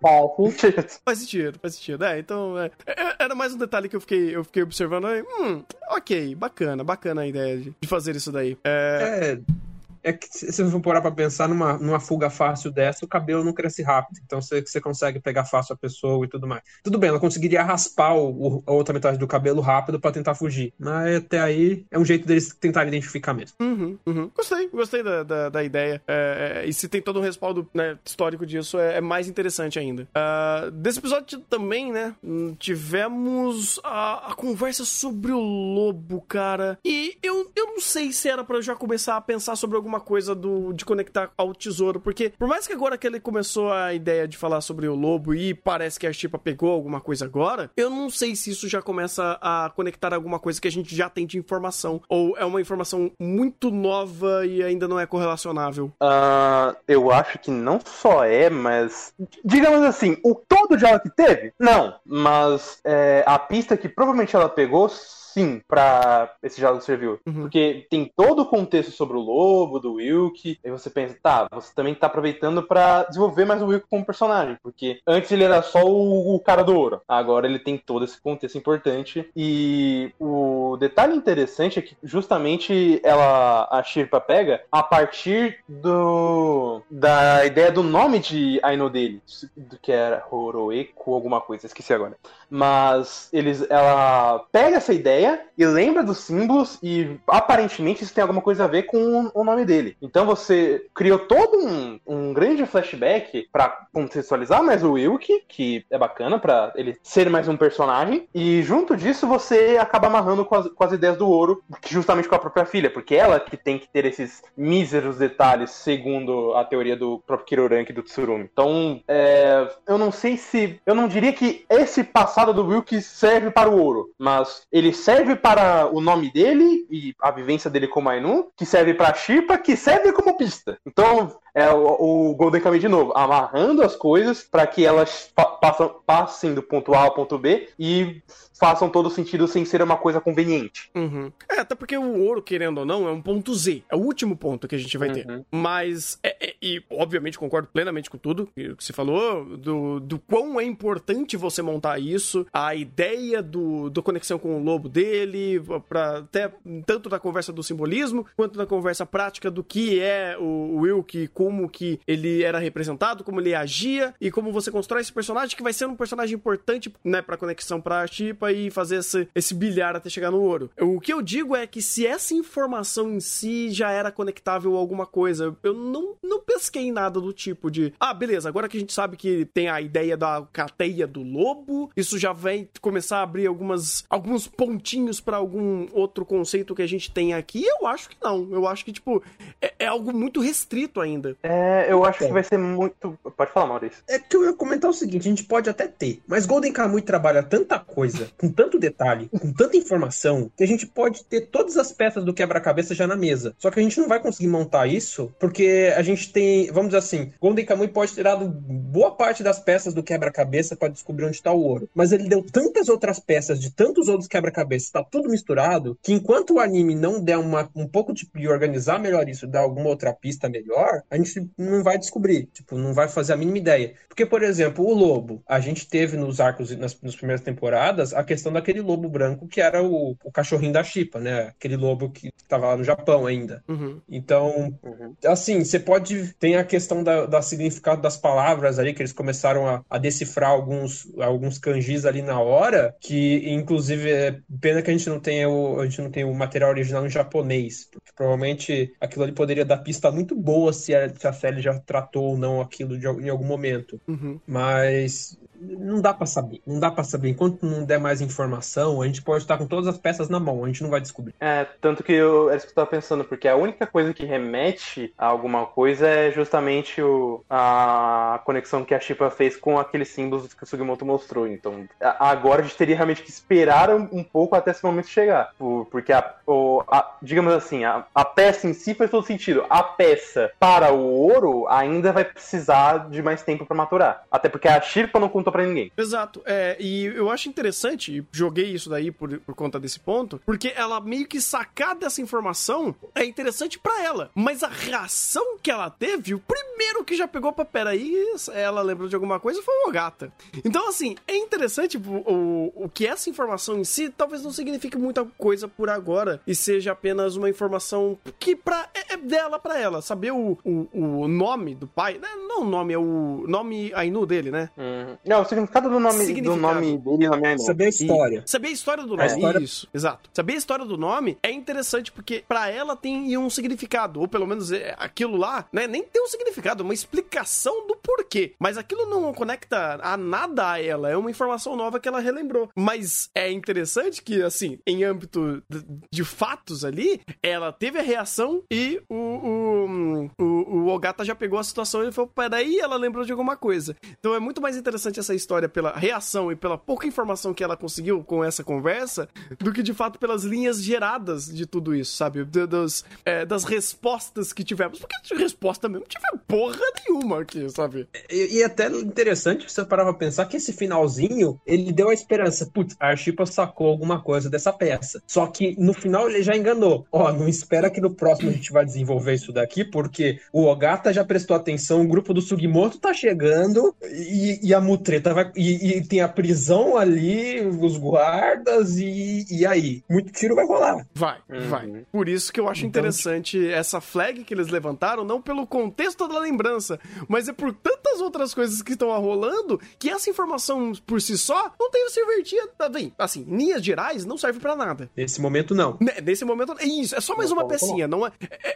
Faz sentido. Faz sentido, faz sentido. É, então, é, é, era mais um detalhe que eu fiquei, eu fiquei observando. aí, Hum, ok, bacana, bacana a ideia de, de fazer isso daí. É, É. É que se você for parar pra pensar numa, numa fuga fácil dessa, o cabelo não cresce rápido. Então você, você consegue pegar fácil a pessoa e tudo mais. Tudo bem, ela conseguiria raspar o, a outra metade do cabelo rápido pra tentar fugir. Mas até aí é um jeito deles tentarem identificar mesmo. uhum, uhum. Gostei, gostei da, da, da ideia. É, é, e se tem todo um respaldo né, histórico disso, é, é mais interessante ainda. Ah, desse episódio também, né, hum, tivemos a, a conversa sobre o lobo, cara. E eu, eu não sei se era eu já começar a pensar sobre alguma coisa do, de conectar ao tesouro, porque por mais que agora que ele começou a ideia de falar sobre o lobo e parece que a Chipa pegou alguma coisa agora, eu não sei se isso já começa a conectar alguma coisa que a gente já tem de informação, ou é uma informação muito nova e ainda não é correlacionável. Ah, eu acho que não só é, mas. Digamos assim, o todo aula que teve? Não. Mas é, a pista que provavelmente ela pegou sim pra esse diálogo serviu. Uhum. Porque tem todo o contexto sobre o lobo, do Wilk, e você pensa, tá, você também tá aproveitando pra desenvolver mais o Wilk como personagem, porque antes ele era só o, o cara do ouro, agora ele tem todo esse contexto importante, e o detalhe interessante é que justamente ela, a Shirpa pega a partir do da ideia do nome de Aino dele, do que era Horoeko, alguma coisa, esqueci agora. Mas eles, ela pega essa ideia e lembra dos símbolos e aparentemente isso tem alguma coisa a ver com o nome dele. Então você criou todo um, um grande flashback para contextualizar mais o Wilk, que é bacana para ele ser mais um personagem, e junto disso você acaba amarrando com as, com as ideias do ouro, justamente com a própria filha, porque ela que tem que ter esses míseros detalhes, segundo a teoria do próprio Kiroranki do Tsurumi. Então, é, eu não sei se. Eu não diria que esse passado do Wilk serve para o ouro, mas ele serve para o nome dele e a vivência dele como Ainu, que serve para a Shipa, que serve como pista. Então, é o, o Golden Kamuy de novo, amarrando as coisas para que elas pa passam, passem do ponto A ao ponto B e façam todo sentido sem ser uma coisa conveniente. Uhum. É, até porque o ouro, querendo ou não, é um ponto Z. É o último ponto que a gente vai ter. Uhum. Mas, é, é, e obviamente concordo plenamente com tudo que você falou, do, do quão é importante você montar isso, a ideia do, do conexão com o lobo dele, pra, até tanto da conversa do simbolismo, quanto da conversa prática do que é o Wilk, como que ele era representado, como ele agia, e como você constrói esse personagem, que vai ser um personagem importante, né, pra conexão pra Chipa e fazer esse, esse bilhar até chegar no ouro. O que eu digo é que se essa informação em si já era conectável a alguma coisa, eu não, não pesquei nada do tipo de, ah, beleza, agora que a gente sabe que tem a ideia da cateia do lobo, isso já vai começar a abrir algumas, alguns pontinhos para algum outro conceito que a gente tem aqui. Eu acho que não. Eu acho que, tipo, é, é algo muito restrito ainda. É, eu acho que vai ser muito. Pode falar, Maurício. É que eu ia comentar o seguinte: a gente pode até ter, mas Golden Kamuy trabalha tanta coisa, com tanto detalhe, com tanta informação, que a gente pode ter todas as peças do quebra-cabeça já na mesa. Só que a gente não vai conseguir montar isso porque a gente tem, vamos dizer assim, Golden Kamuy pode ter dado boa parte das peças do quebra-cabeça para descobrir onde está o ouro, mas ele deu tantas outras peças de tantos outros quebra-cabeças, tá tudo misturado, que enquanto o anime não der uma, um pouco de, de organizar melhor isso, dar alguma outra pista melhor, a gente não vai descobrir, tipo, não vai fazer a mínima ideia. Porque, por exemplo, o lobo, a gente teve nos arcos, nas, nas primeiras temporadas, a questão daquele lobo branco que era o, o cachorrinho da Chipa, né? Aquele lobo que estava lá no Japão ainda. Uhum. Então, Uhum. assim, você pode. Tem a questão da, da significado das palavras ali, que eles começaram a, a decifrar alguns, alguns kanjis ali na hora, que inclusive é pena que a gente não tenha o, a gente não tem o material original em japonês, porque provavelmente aquilo ali poderia dar pista muito boa se se a série já tratou ou não aquilo de, em algum momento. Uhum. Mas não dá pra saber. Não dá pra saber. Enquanto não der mais informação, a gente pode estar com todas as peças na mão, a gente não vai descobrir. É, tanto que eu, é isso que eu tava pensando, porque a única coisa que remete a alguma coisa é justamente o, a conexão que a Shipa fez com aqueles símbolos que o Sugimoto mostrou. Então, agora a gente teria realmente que esperar um, pouco até esse momento chegar. Por- porque, a, o, a- digamos assim, a, a peça em si faz todo sentido. A peça para o ouro ainda vai precisar de mais tempo pra maturar. Até porque a Shirpa não contou pra ninguém. Exato. É, e eu acho interessante, e joguei isso daí por, por conta desse ponto, porque ela meio que sacar dessa informação é interessante pra ela. Mas a reação que ela teve, o primeiro que já pegou pra peraí, ela lembrou de alguma coisa foi o Ogata. Então, assim, é interessante o, o, o que essa informação em si talvez não signifique muita coisa por agora e seja apenas uma informação que pra, é, é dela pra ela. Saber o, o, o nome do pai, né? não o nome, é o nome Ainu dele, né? Uhum. Não, o significado do nome, do Significado. nome dele Saber a história. Saber a história do A nome. história- Isso, exato. Saber a história do nome é interessante porque pra ela tem um significado, ou pelo menos é, aquilo lá, né, nem tem um significado, é uma explicação do porquê. Mas aquilo não conecta a nada a ela, é uma informação nova que ela relembrou. Mas é interessante que, assim, em âmbito de, de fatos ali, ela teve a reação e o, o, o, o Ogata já pegou a situação e falou, peraí, ela lembrou de alguma coisa. Então é muito mais interessante essa história pela reação e pela pouca informação que ela conseguiu com essa conversa, do que de fato pelas linhas geradas de tudo isso, sabe? Das, é, das respostas que tivemos. Porque de resposta mesmo não tive porra nenhuma aqui, sabe? E, e até interessante você parar pra pensar que esse finalzinho, ele deu a esperança. Putz, a Arshipa sacou alguma coisa dessa peça. Só que no final ele já enganou. Ó, não espera que no próximo a gente vai desenvolver isso daqui, porque o Ogata já prestou atenção, o grupo do Sugimoto tá chegando e, e a Mutreta vai. E, e, tem a prisão ali, os guardas, e, e aí? Muito tiro vai rolar. Vai, uhum. vai. Por isso que eu acho então, interessante tipo... essa flag que eles levantaram, não pelo contexto da lembrança, mas é por tantas outras coisas que estão rolando que essa informação por si só não tem serventia. Bem, assim, linhas gerais não serve para nada. Nesse momento, não. Nesse momento, é isso. É só mais não, uma pecinha. Não é,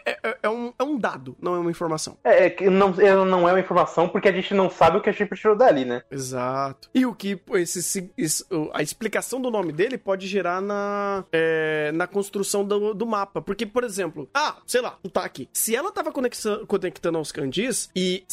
é, é, é, um, é um dado, não é uma informação. É, é que não, é, não é uma informação porque a gente não sabe o que a Chip tirou dali, né? Exato. E o que esse, esse, a explicação do nome dele pode gerar na, é, na construção do, do mapa. Porque, por exemplo, ah, sei lá, tu tá aqui. Se ela tava conectando aos kanjis e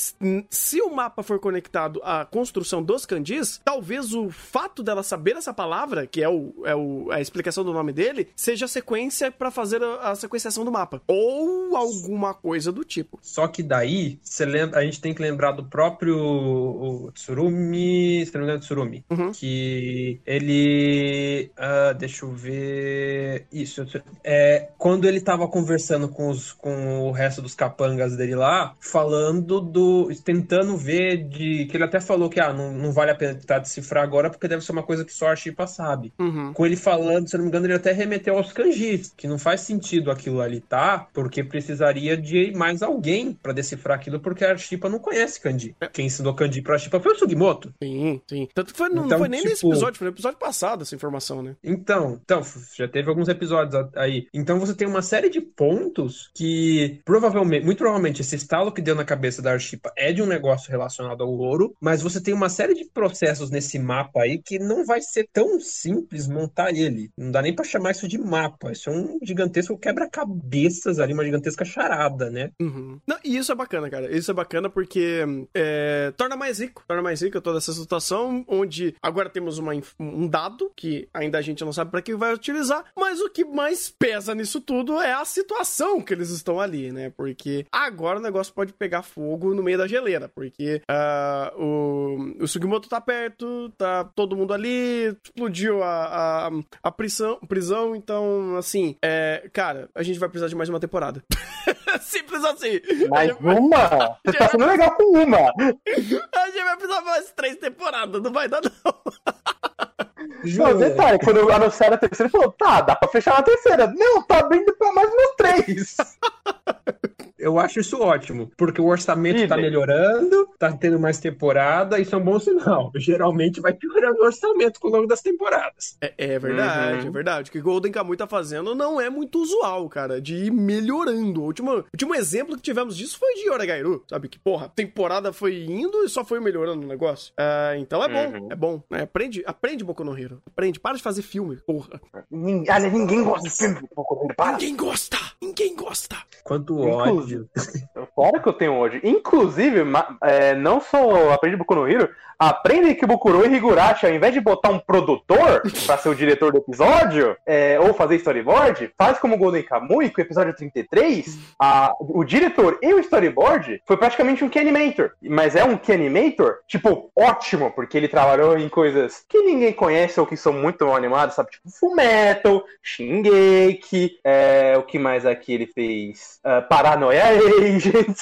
se o mapa for conectado à construção dos kanjis, talvez o fato dela saber essa palavra, que é, o, é o, a explicação do nome dele, seja a sequência para fazer a, a, sequenciação do mapa. Ou alguma coisa do tipo. Só que daí, lembra, a gente tem que lembrar do próprio o Tsurumi, se não me engano, Tsurumi, uhum. que ele. Uh, deixa eu ver. Isso. É, quando ele tava conversando com, os, com o resto dos capangas dele lá, falando do. tentando ver de. que ele até falou que ah, não, não vale a pena tentar decifrar agora porque deve ser uma coisa que só a Shipa sabe. Uhum. Com ele falando, se não me engano, ele até remeteu aos kanjis, que não faz sentido aquilo ali, tá? Porque precisaria de mais alguém para decifrar aquilo, porque a Shipa não conhece kanji. É. Quem ensinou kanji pra Shipa foi o Sugimoto. Sim, sim. Tanto que foi, não, então, foi nem tipo... nesse episódio, foi no episódio passado essa informação, né? Então, então, já teve alguns episódios aí. Então você tem uma série de pontos que provavelmente, muito provavelmente, esse estalo que deu na cabeça da Arshipa é de um negócio relacionado ao ouro, mas você tem uma série de processos nesse mapa aí que não vai ser tão simples montar ele. Não dá nem para chamar isso de mapa. Isso é um gigantesco quebra-cabeças ali, uma gigantesca charada, né? Uhum. Não, e isso é bacana, cara. Isso é bacana porque é, torna mais rico. Torna mais rico toda essa situação, onde agora temos uma, um dado que ainda a gente não sabe para que vai utilizar, mas o que mais pesa nisso tudo é a situação que eles estão ali, né? Porque agora o negócio pode pegar fogo no meio da geleira, porque uh, o, o Sugimoto tá perto, tá todo mundo ali, explodiu a, a, a prisão, prisão, então, assim, é, cara, a gente vai precisar de mais uma temporada. Simples assim. Mais uma? Você tá sendo legal com uma. A gente vai precisar mais três temporadas, não vai dar não. Não, detalhe, quando anunciaram a terceira, ele falou, tá, dá pra fechar na terceira. Não, tá abrindo pra mais umas três. Eu acho isso ótimo, porque o orçamento Sim, tá melhorando, tá tendo mais temporada, isso é um bom sinal. Geralmente vai piorando o orçamento ao longo das temporadas. É, é verdade, uhum. é verdade. O que Golden Kamuy tá fazendo não é muito usual, cara, de ir melhorando. O último, o último exemplo que tivemos disso foi de Yoragairu, sabe? Que, porra, temporada foi indo e só foi melhorando o negócio. Uh, então é bom, uhum. é bom. Né? Aprende, aprende Boku no Hero. Aprende, para de fazer filme, porra. Ninguém, ninguém gosta de filme Boku no Hero, para. Ninguém gosta, ninguém gosta. Quanto ódio ódio. Claro que eu tenho ódio. Inclusive, é, não só aprende Boku no Hero, aprende que Bukuro e Higurashi, ao invés de botar um produtor para ser o diretor do episódio, é, ou fazer storyboard, faz como o Golden Kamuy, com o episódio 33, a, o diretor e o storyboard foi praticamente um key animator. Mas é um key animator, tipo, ótimo, porque ele trabalhou em coisas que ninguém conhece ou que são muito mal animadas, sabe? Tipo, Fullmetal, Shingeki, é, o que mais aqui ele fez? Uh, Paranoia Agent.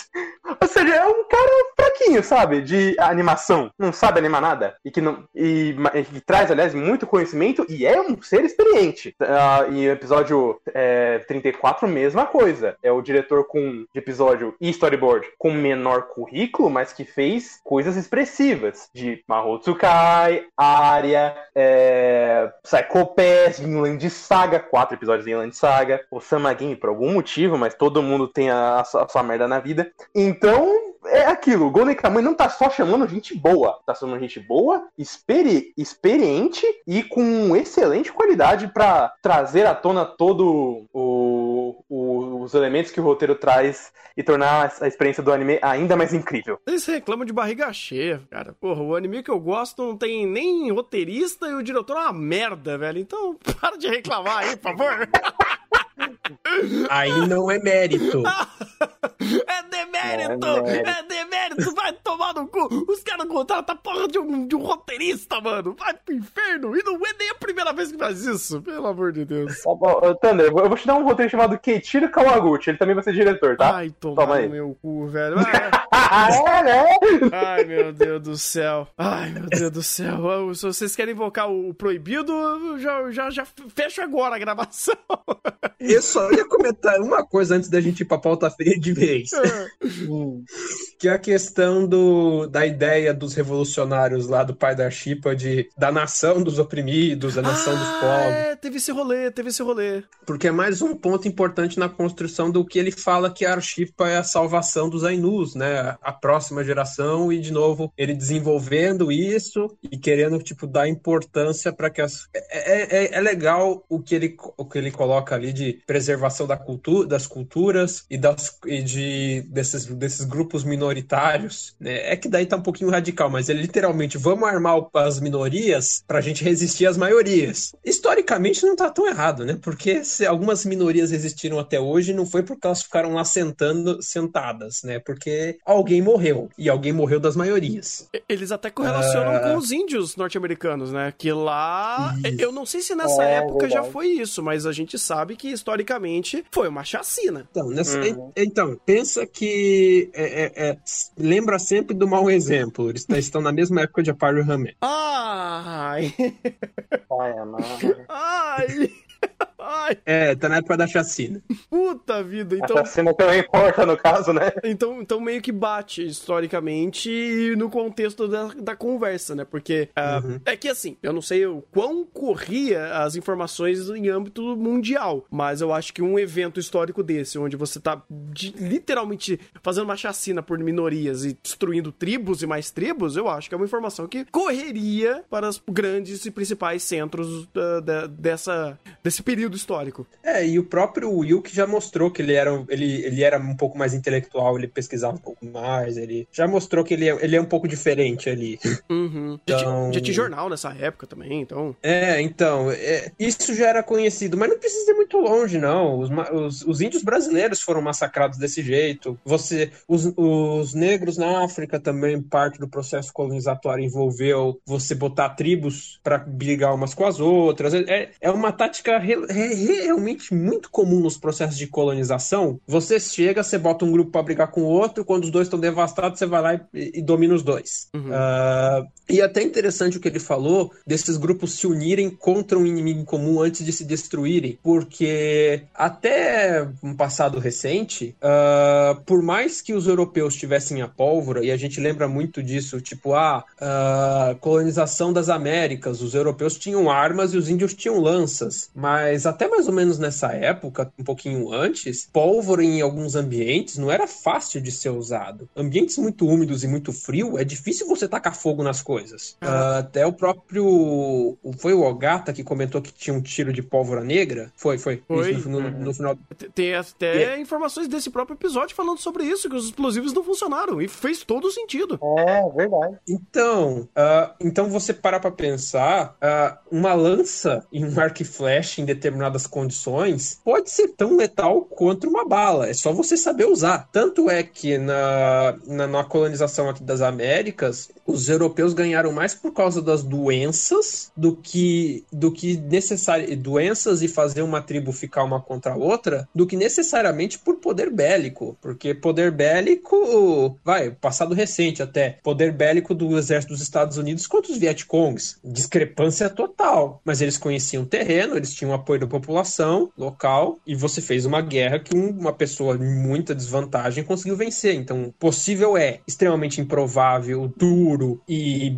Ou seja, é um cara fraquinho, sabe? De animação. Não sabe animar nada. E que não. E, que traz, aliás, muito conhecimento e é um ser experiente. Uh, e episódio é, 34, mesma coisa. É o diretor com de episódio e storyboard com menor currículo, mas que fez coisas expressivas. De Mahotsukai, Aria, é, Psycho Pass, Vinland Saga, quatro episódios de Vinland Saga, o Samagin por algum motivo, mas todo mundo tem a, a sua merda na vida. Então, é aquilo, o Golden Kamuy não tá só chamando gente boa, tá chamando gente boa, experi experiente e com excelente qualidade para trazer à tona todo o, o, os elementos que o roteiro traz e tornar a experiência do anime ainda mais incrível. Eles reclamam de barriga cheia, cara. Porra, o anime que eu gosto não tem nem roteirista e o diretor é uma merda, velho. Então, para de reclamar aí, por favor. Aí não é mérito. É demérito! É É demérito! Vai tomar no cu! Os caras contratam a porra de um, de um roteirista, mano! Vai pro inferno! E não é nem a primeira vez que faz isso, pelo amor de Deus. Ó, Thunder, eu vou te dar um roteiro chamado Keiichiro Kawaguchi. Ele também vai ser diretor, tá? Ai, Toma tomar aí. meu cu, velho. Ai, é, né? ai, meu Deus do céu. Ai, meu Deus do céu. Se vocês querem invocar o proibido, eu já, já, já fecho agora a gravação. Eu só ia comentar uma coisa antes da gente ir pra pauta feia de vez. Que é a questão do, da ideia dos revolucionários lá do pai da Chipa de da nação dos oprimidos, a nação dos Ah, pobres. é, teve esse rolê, teve esse rolê. Porque é mais um ponto importante na construção do que ele fala que a Arshipa é a salvação dos Ainus, né? A próxima geração e, de novo, ele desenvolvendo isso e querendo, tipo, dar importância para que as... É, é, é legal o que, ele, o que ele coloca ali de preservação da cultura, das culturas e, das, e de, desses, desses grupos minoritários, né? É que daí tá um pouquinho radical, mas ele literalmente, vamos armar as minorias pra gente resistir às maiorias. Historicamente não tá tão errado, né? Porque se algumas minorias existiram até hoje, não foi porque elas ficaram lá sentando, sentadas, né? Porque alguém morreu, e alguém morreu das maiorias. Eles até correlacionam Ah. com os índios norte-americanos, né? Que lá. Isso. Eu não sei se nessa É, época já verdade. foi isso, mas a gente sabe que historicamente foi uma chacina. Então, nessa- Uhum. então pensa que é- é- é- lembra sempre do mau exemplo. Eles estão na mesma época de Aparo e Ramé. Ai! Ai. Ai! Ai! É, tá na época da chacina. Puta vida! A Então, chacina também importa no caso, né? então, então meio que bate historicamente e no contexto da, da conversa, né? Porque ah, Uhum. é que assim, eu não sei o quão corria as informações em âmbito mundial, mas eu acho que um evento histórico desse, onde você tá de- literalmente fazendo uma chacina por minorias e destruindo tribos e mais tribos, eu acho que é uma informação que correria para os grandes e principais centros da- da- dessa, desse período histórico. É, e o próprio Will que já mostrou que ele era, ele, ele era um pouco mais intelectual, ele pesquisava um pouco mais, ele já mostrou que ele é, ele é um pouco diferente ali. Uhum. Já, tinha, Então- já tinha jornal nessa época também, então. É, então, é, isso já era conhecido, mas não precisa ir muito longe, não. Os, os- os índios brasileiros foram massacrados desse jeito. Você, os, os negros na África também, parte do processo colonizatório envolveu você botar tribos para brigar umas com as outras. É, é uma tática realmente muito comum nos processos de colonização. Você chega, você bota um grupo para brigar com o outro, quando os dois estão devastados, você vai lá e, e domina os dois. Uhum. Ah, e é até interessante o que ele falou desses grupos se unirem contra um inimigo comum antes de se destruírem, porque até um passado recente, ah, por mais que os europeus tivessem a pólvora, e a gente lembra muito disso, tipo, ah, ah, colonização das Américas, os europeus tinham armas e os índios tinham lanças, mas até mais ou menos nessa época, um pouquinho antes, pólvora em alguns ambientes não era fácil de ser usado. Ambientes muito úmidos e muito frio, é difícil você tacar fogo nas coisas. Ah, até o próprio. Foi o Ogata que comentou que tinha um tiro de pólvora negra? Foi, foi. Foi. Isso no, no- no final. Tem até informações desse próprio episódio falando sobre isso, que os explosivos não funcionaram. E fez todo sentido. É, verdade. Então, ah, então você parar pra pensar, ah, uma lança e um arco e flecha em determinadas condições pode ser tão letal quanto uma bala. É só você saber usar. Tanto é que na, na, na colonização aqui das Américas, os europeus ganharam mais por causa das doenças do que do que necessário doenças e fazer uma tribo ficar uma contra a outra do que necessariamente por poder bélico, porque poder bélico, vai, passado recente até, poder bélico do exército dos Estados Unidos contra os Vietcongs, discrepância total, mas eles conheciam o terreno, eles tinham apoio da população local e você fez uma guerra que um- uma pessoa em muita desvantagem conseguiu vencer. Então, possível é extremamente improvável, duro e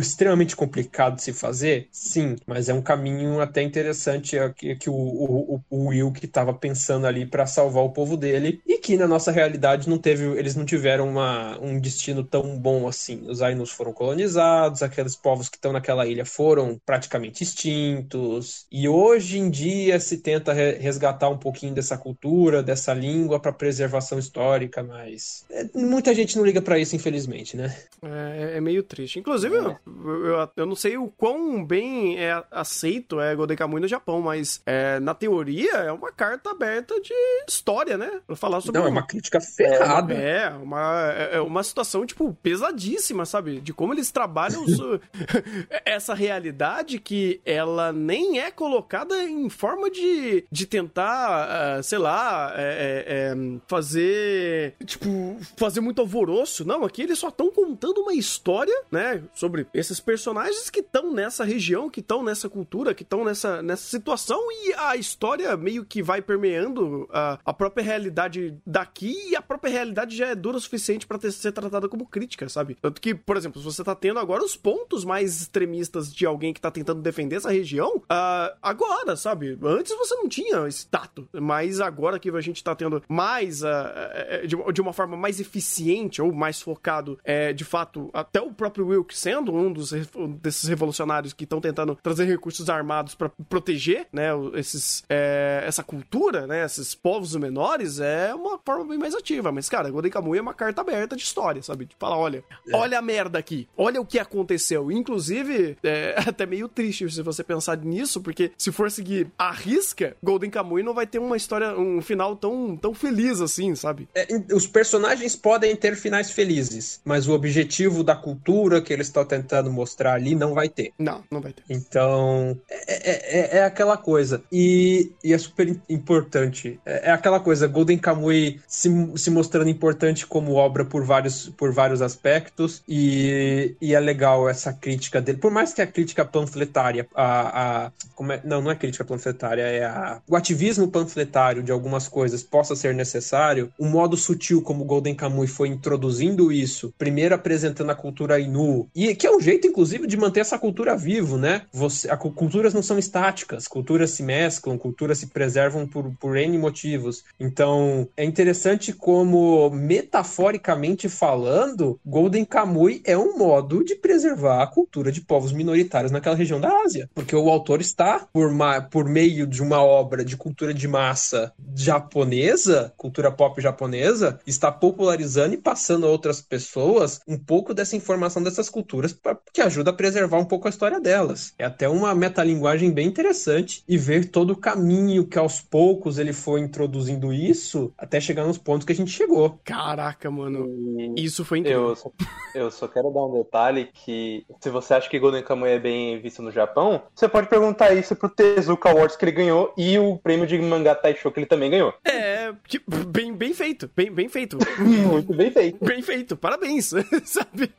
extremamente complicado de se fazer? Sim, mas é um caminho até interessante é que, que o, o, o Will que estava pensando ali para salvar o povo dele e que na nossa realidade não teve, eles não tiveram uma, um destino tão bom assim. Os Ainus foram colonizados, aqueles povos que estão naquela ilha foram praticamente extintos e hoje em dia se tenta resgatar um pouquinho dessa cultura, dessa língua para preservação histórica, mas é, muita gente não liga para isso, infelizmente, né? É, é meio triste. Inclusive, eu, eu, eu, não sei o quão bem é aceito é Golden Kamuy no Japão, mas é, na teoria é uma carta aberta de história, né? Pra falar sobre. Não, é uma crítica ferrada. É, uma, é, é uma situação, tipo, pesadíssima, sabe? De como eles trabalham essa realidade que ela nem é colocada em forma de, de tentar, uh, sei lá, é, é, é, fazer. Tipo, fazer muito alvoroço. Não, aqui eles só estão contando uma história, né? Sobre esses personagens que estão nessa região, que estão nessa cultura, que estão nessa, nessa situação e a história meio que vai permeando a, a própria realidade daqui e a própria realidade já é dura o suficiente para ser tratada como crítica, sabe? Tanto que, por exemplo, se você tá tendo agora os pontos mais extremistas de alguém que tá tentando defender essa região, uh, agora, sabe? Antes você não tinha esse tato, mas agora que a gente tá tendo mais, uh, de, de, uma forma mais eficiente ou mais focado, é, de fato, até o próprio Wilk sendo um dos desses revolucionários que estão tentando trazer recursos armados para proteger, né, esses, é, essa cultura, né, esses povos menores, é uma forma bem mais ativa. Mas, cara, Golden Kamuy é uma carta aberta de história, sabe? De falar, olha, é. olha a merda aqui, olha o que aconteceu. Inclusive, é até meio triste se você pensar nisso, porque se for seguir a risca, Golden Kamuy não vai ter uma história, um final tão, tão feliz assim, sabe? É, os personagens podem ter finais felizes, mas o objetivo da cultura que eles estão tentando mostrar ali não vai ter. Não, não vai ter. Então, é, é, é, é aquela coisa. E, e, é super importante. É, é, aquela coisa, Golden Kamuy se, se mostrando importante como obra por vários, por vários aspectos. E, e é legal essa crítica dele. Por mais que a crítica panfletária, a, a como é, não, não é crítica panfletária, é a, o ativismo panfletário de algumas coisas possa ser necessário, o modo sutil como Golden Kamuy foi introduzindo isso, primeiro apresentando a cultura Ainu, e que é um jeito, inclusive, de manter essa cultura vivo, né? Você, a, culturas não são estáticas, culturas se mesclam, culturas se preservam por, por N motivos. Então, é interessante como, metaforicamente falando, Golden Kamuy é um modo de preservar a cultura de povos minoritários naquela região da Ásia. Porque o autor está, por, ma, por meio de uma obra de cultura de massa japonesa, cultura pop japonesa, está popularizando e passando a outras pessoas um pouco dessa informação dessas culturas pra, que ajuda a preservar um pouco a história delas. É até uma metalinguagem bem interessante e ver todo o caminho que aos poucos ele foi introduzindo isso até chegar nos pontos que a gente chegou. Caraca, mano. Isso foi incrível. Eu só, eu só quero dar um detalhe que se você acha que Golden Kamuy é bem visto no Japão, você pode perguntar isso pro Tezuka Awards que ele ganhou e o prêmio de mangá Taisho que ele também ganhou. É, tipo, bem, bem feito, bem, bem feito. Muito bem feito. Bem feito, parabéns, sabe?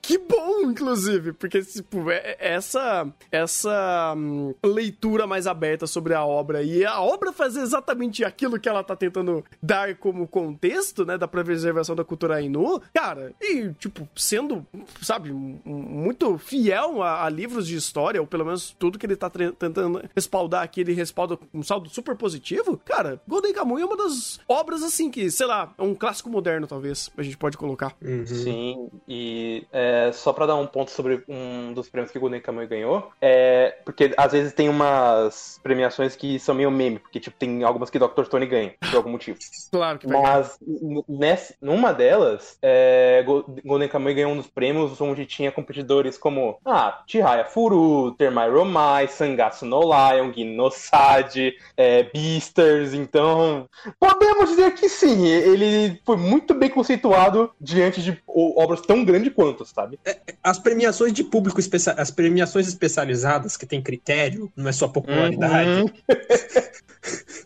que bom, inclusive, porque, tipo, é, é essa, essa hum, leitura mais aberta sobre a obra e a obra fazer exatamente aquilo que ela tá tentando dar como contexto, né, da preservação da cultura Ainu, cara, e, tipo, sendo, sabe, muito fiel a, a livros de história, ou pelo menos tudo que ele tá tentando respaldar aqui, ele respalda um saldo super positivo, cara, Golden Kamuy é uma das obras, assim, que, sei lá, é um clássico moderno, talvez, a gente pode colocar. Uhum. Sim, e é, só pra dar um ponto sobre um dos prêmios que o Golden Kamuy ganhou, é, porque às vezes tem umas premiações que são meio meme, porque, tipo, tem algumas que Dr. Tony ganha, por algum motivo. claro que vai Mas, nessa, numa delas, é, Golden Kamuy ganhou um dos prêmios onde tinha competidores como, ah, Chihaya Furu, Termai Romai, Sangatsu no Lion, Ginosade, é, Beasters, então podemos dizer que sim, ele foi muito bem conceituado diante de obras tão grandes quanto, sabe? É, as premiações de público, as premiações especializadas que tem critério, não é só popularidade. Uhum.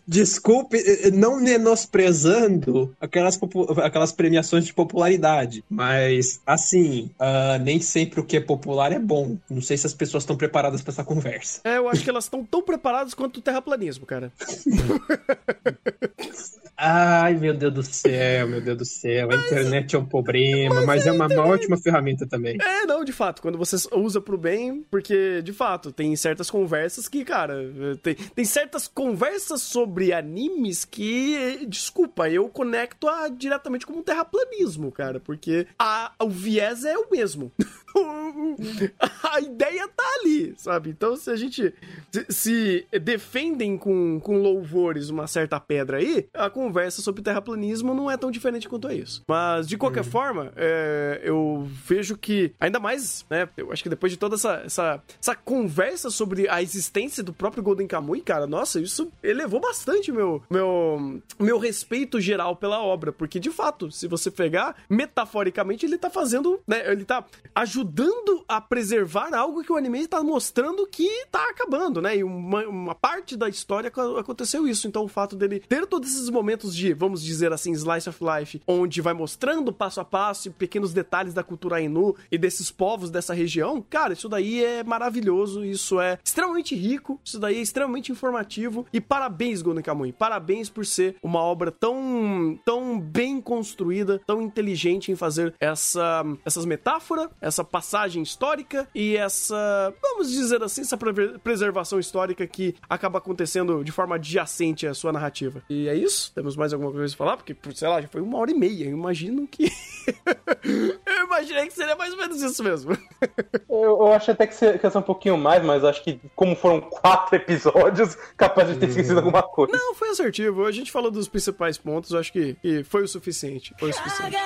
Desculpe, eh, eh, não menosprezando aquelas, aquelas premiações de popularidade, mas assim, uh, nem sempre o que é popular é bom. Não sei se as pessoas estão preparadas para essa conversa. É, eu acho que elas estão tão preparadas quanto o terraplanismo, cara. Ai, meu Deus do céu, meu Deus do céu. A internet é um problema, mas, mas é uma ótima ferramenta também. É, não, de fato, quando você usa pro bem, porque, de fato, tem certas conversas que, cara, tem, tem certas conversas sobre animes que, desculpa, eu conecto a, diretamente como um terraplanismo, cara, porque a, o viés é o mesmo. a ideia tá ali, sabe? Então, se a gente se, defendem com, com louvores uma certa pedra aí, a conversa sobre terraplanismo não é tão diferente quanto é isso. Mas, de qualquer hum. forma, é, eu vejo que, ainda mais, né? Eu acho que depois de toda essa, essa, essa conversa sobre a existência do próprio Golden Kamuy, cara, nossa, isso elevou bastante meu, meu, meu respeito geral pela obra. Porque, de fato, se você pegar, metaforicamente, ele tá fazendo, né? Ele tá ajudando a preservar algo que o anime tá mostrando que tá acabando, né? E uma, uma parte da história aconteceu isso. Então, o fato dele ter todos esses momentos de, vamos dizer assim, slice of life, onde vai mostrando passo a passo e pequenos detalhes da cultura Ainu e desses povos dessa região, cara, isso daí é maravilhoso, isso é extremamente rico, isso daí é extremamente informativo e parabéns, Golden Kamuy, parabéns por ser uma obra tão, tão bem construída, tão inteligente em fazer essa, essas metáforas, essa passagem histórica e essa, vamos dizer assim, essa preservação histórica que acaba acontecendo de forma adjacente à sua narrativa. E é isso? Temos mais alguma coisa a falar? Porque, sei lá, já foi uma hora e meia. Eu imagino que. eu imaginei que seria mais ou menos isso mesmo. eu, eu acho até que ia ser um pouquinho mais, mas acho que, como foram quatro episódios, capaz de ter esquecido alguma coisa. Não, foi assertivo. A gente falou dos principais pontos, eu acho que, que foi o suficiente. Foi o suficiente.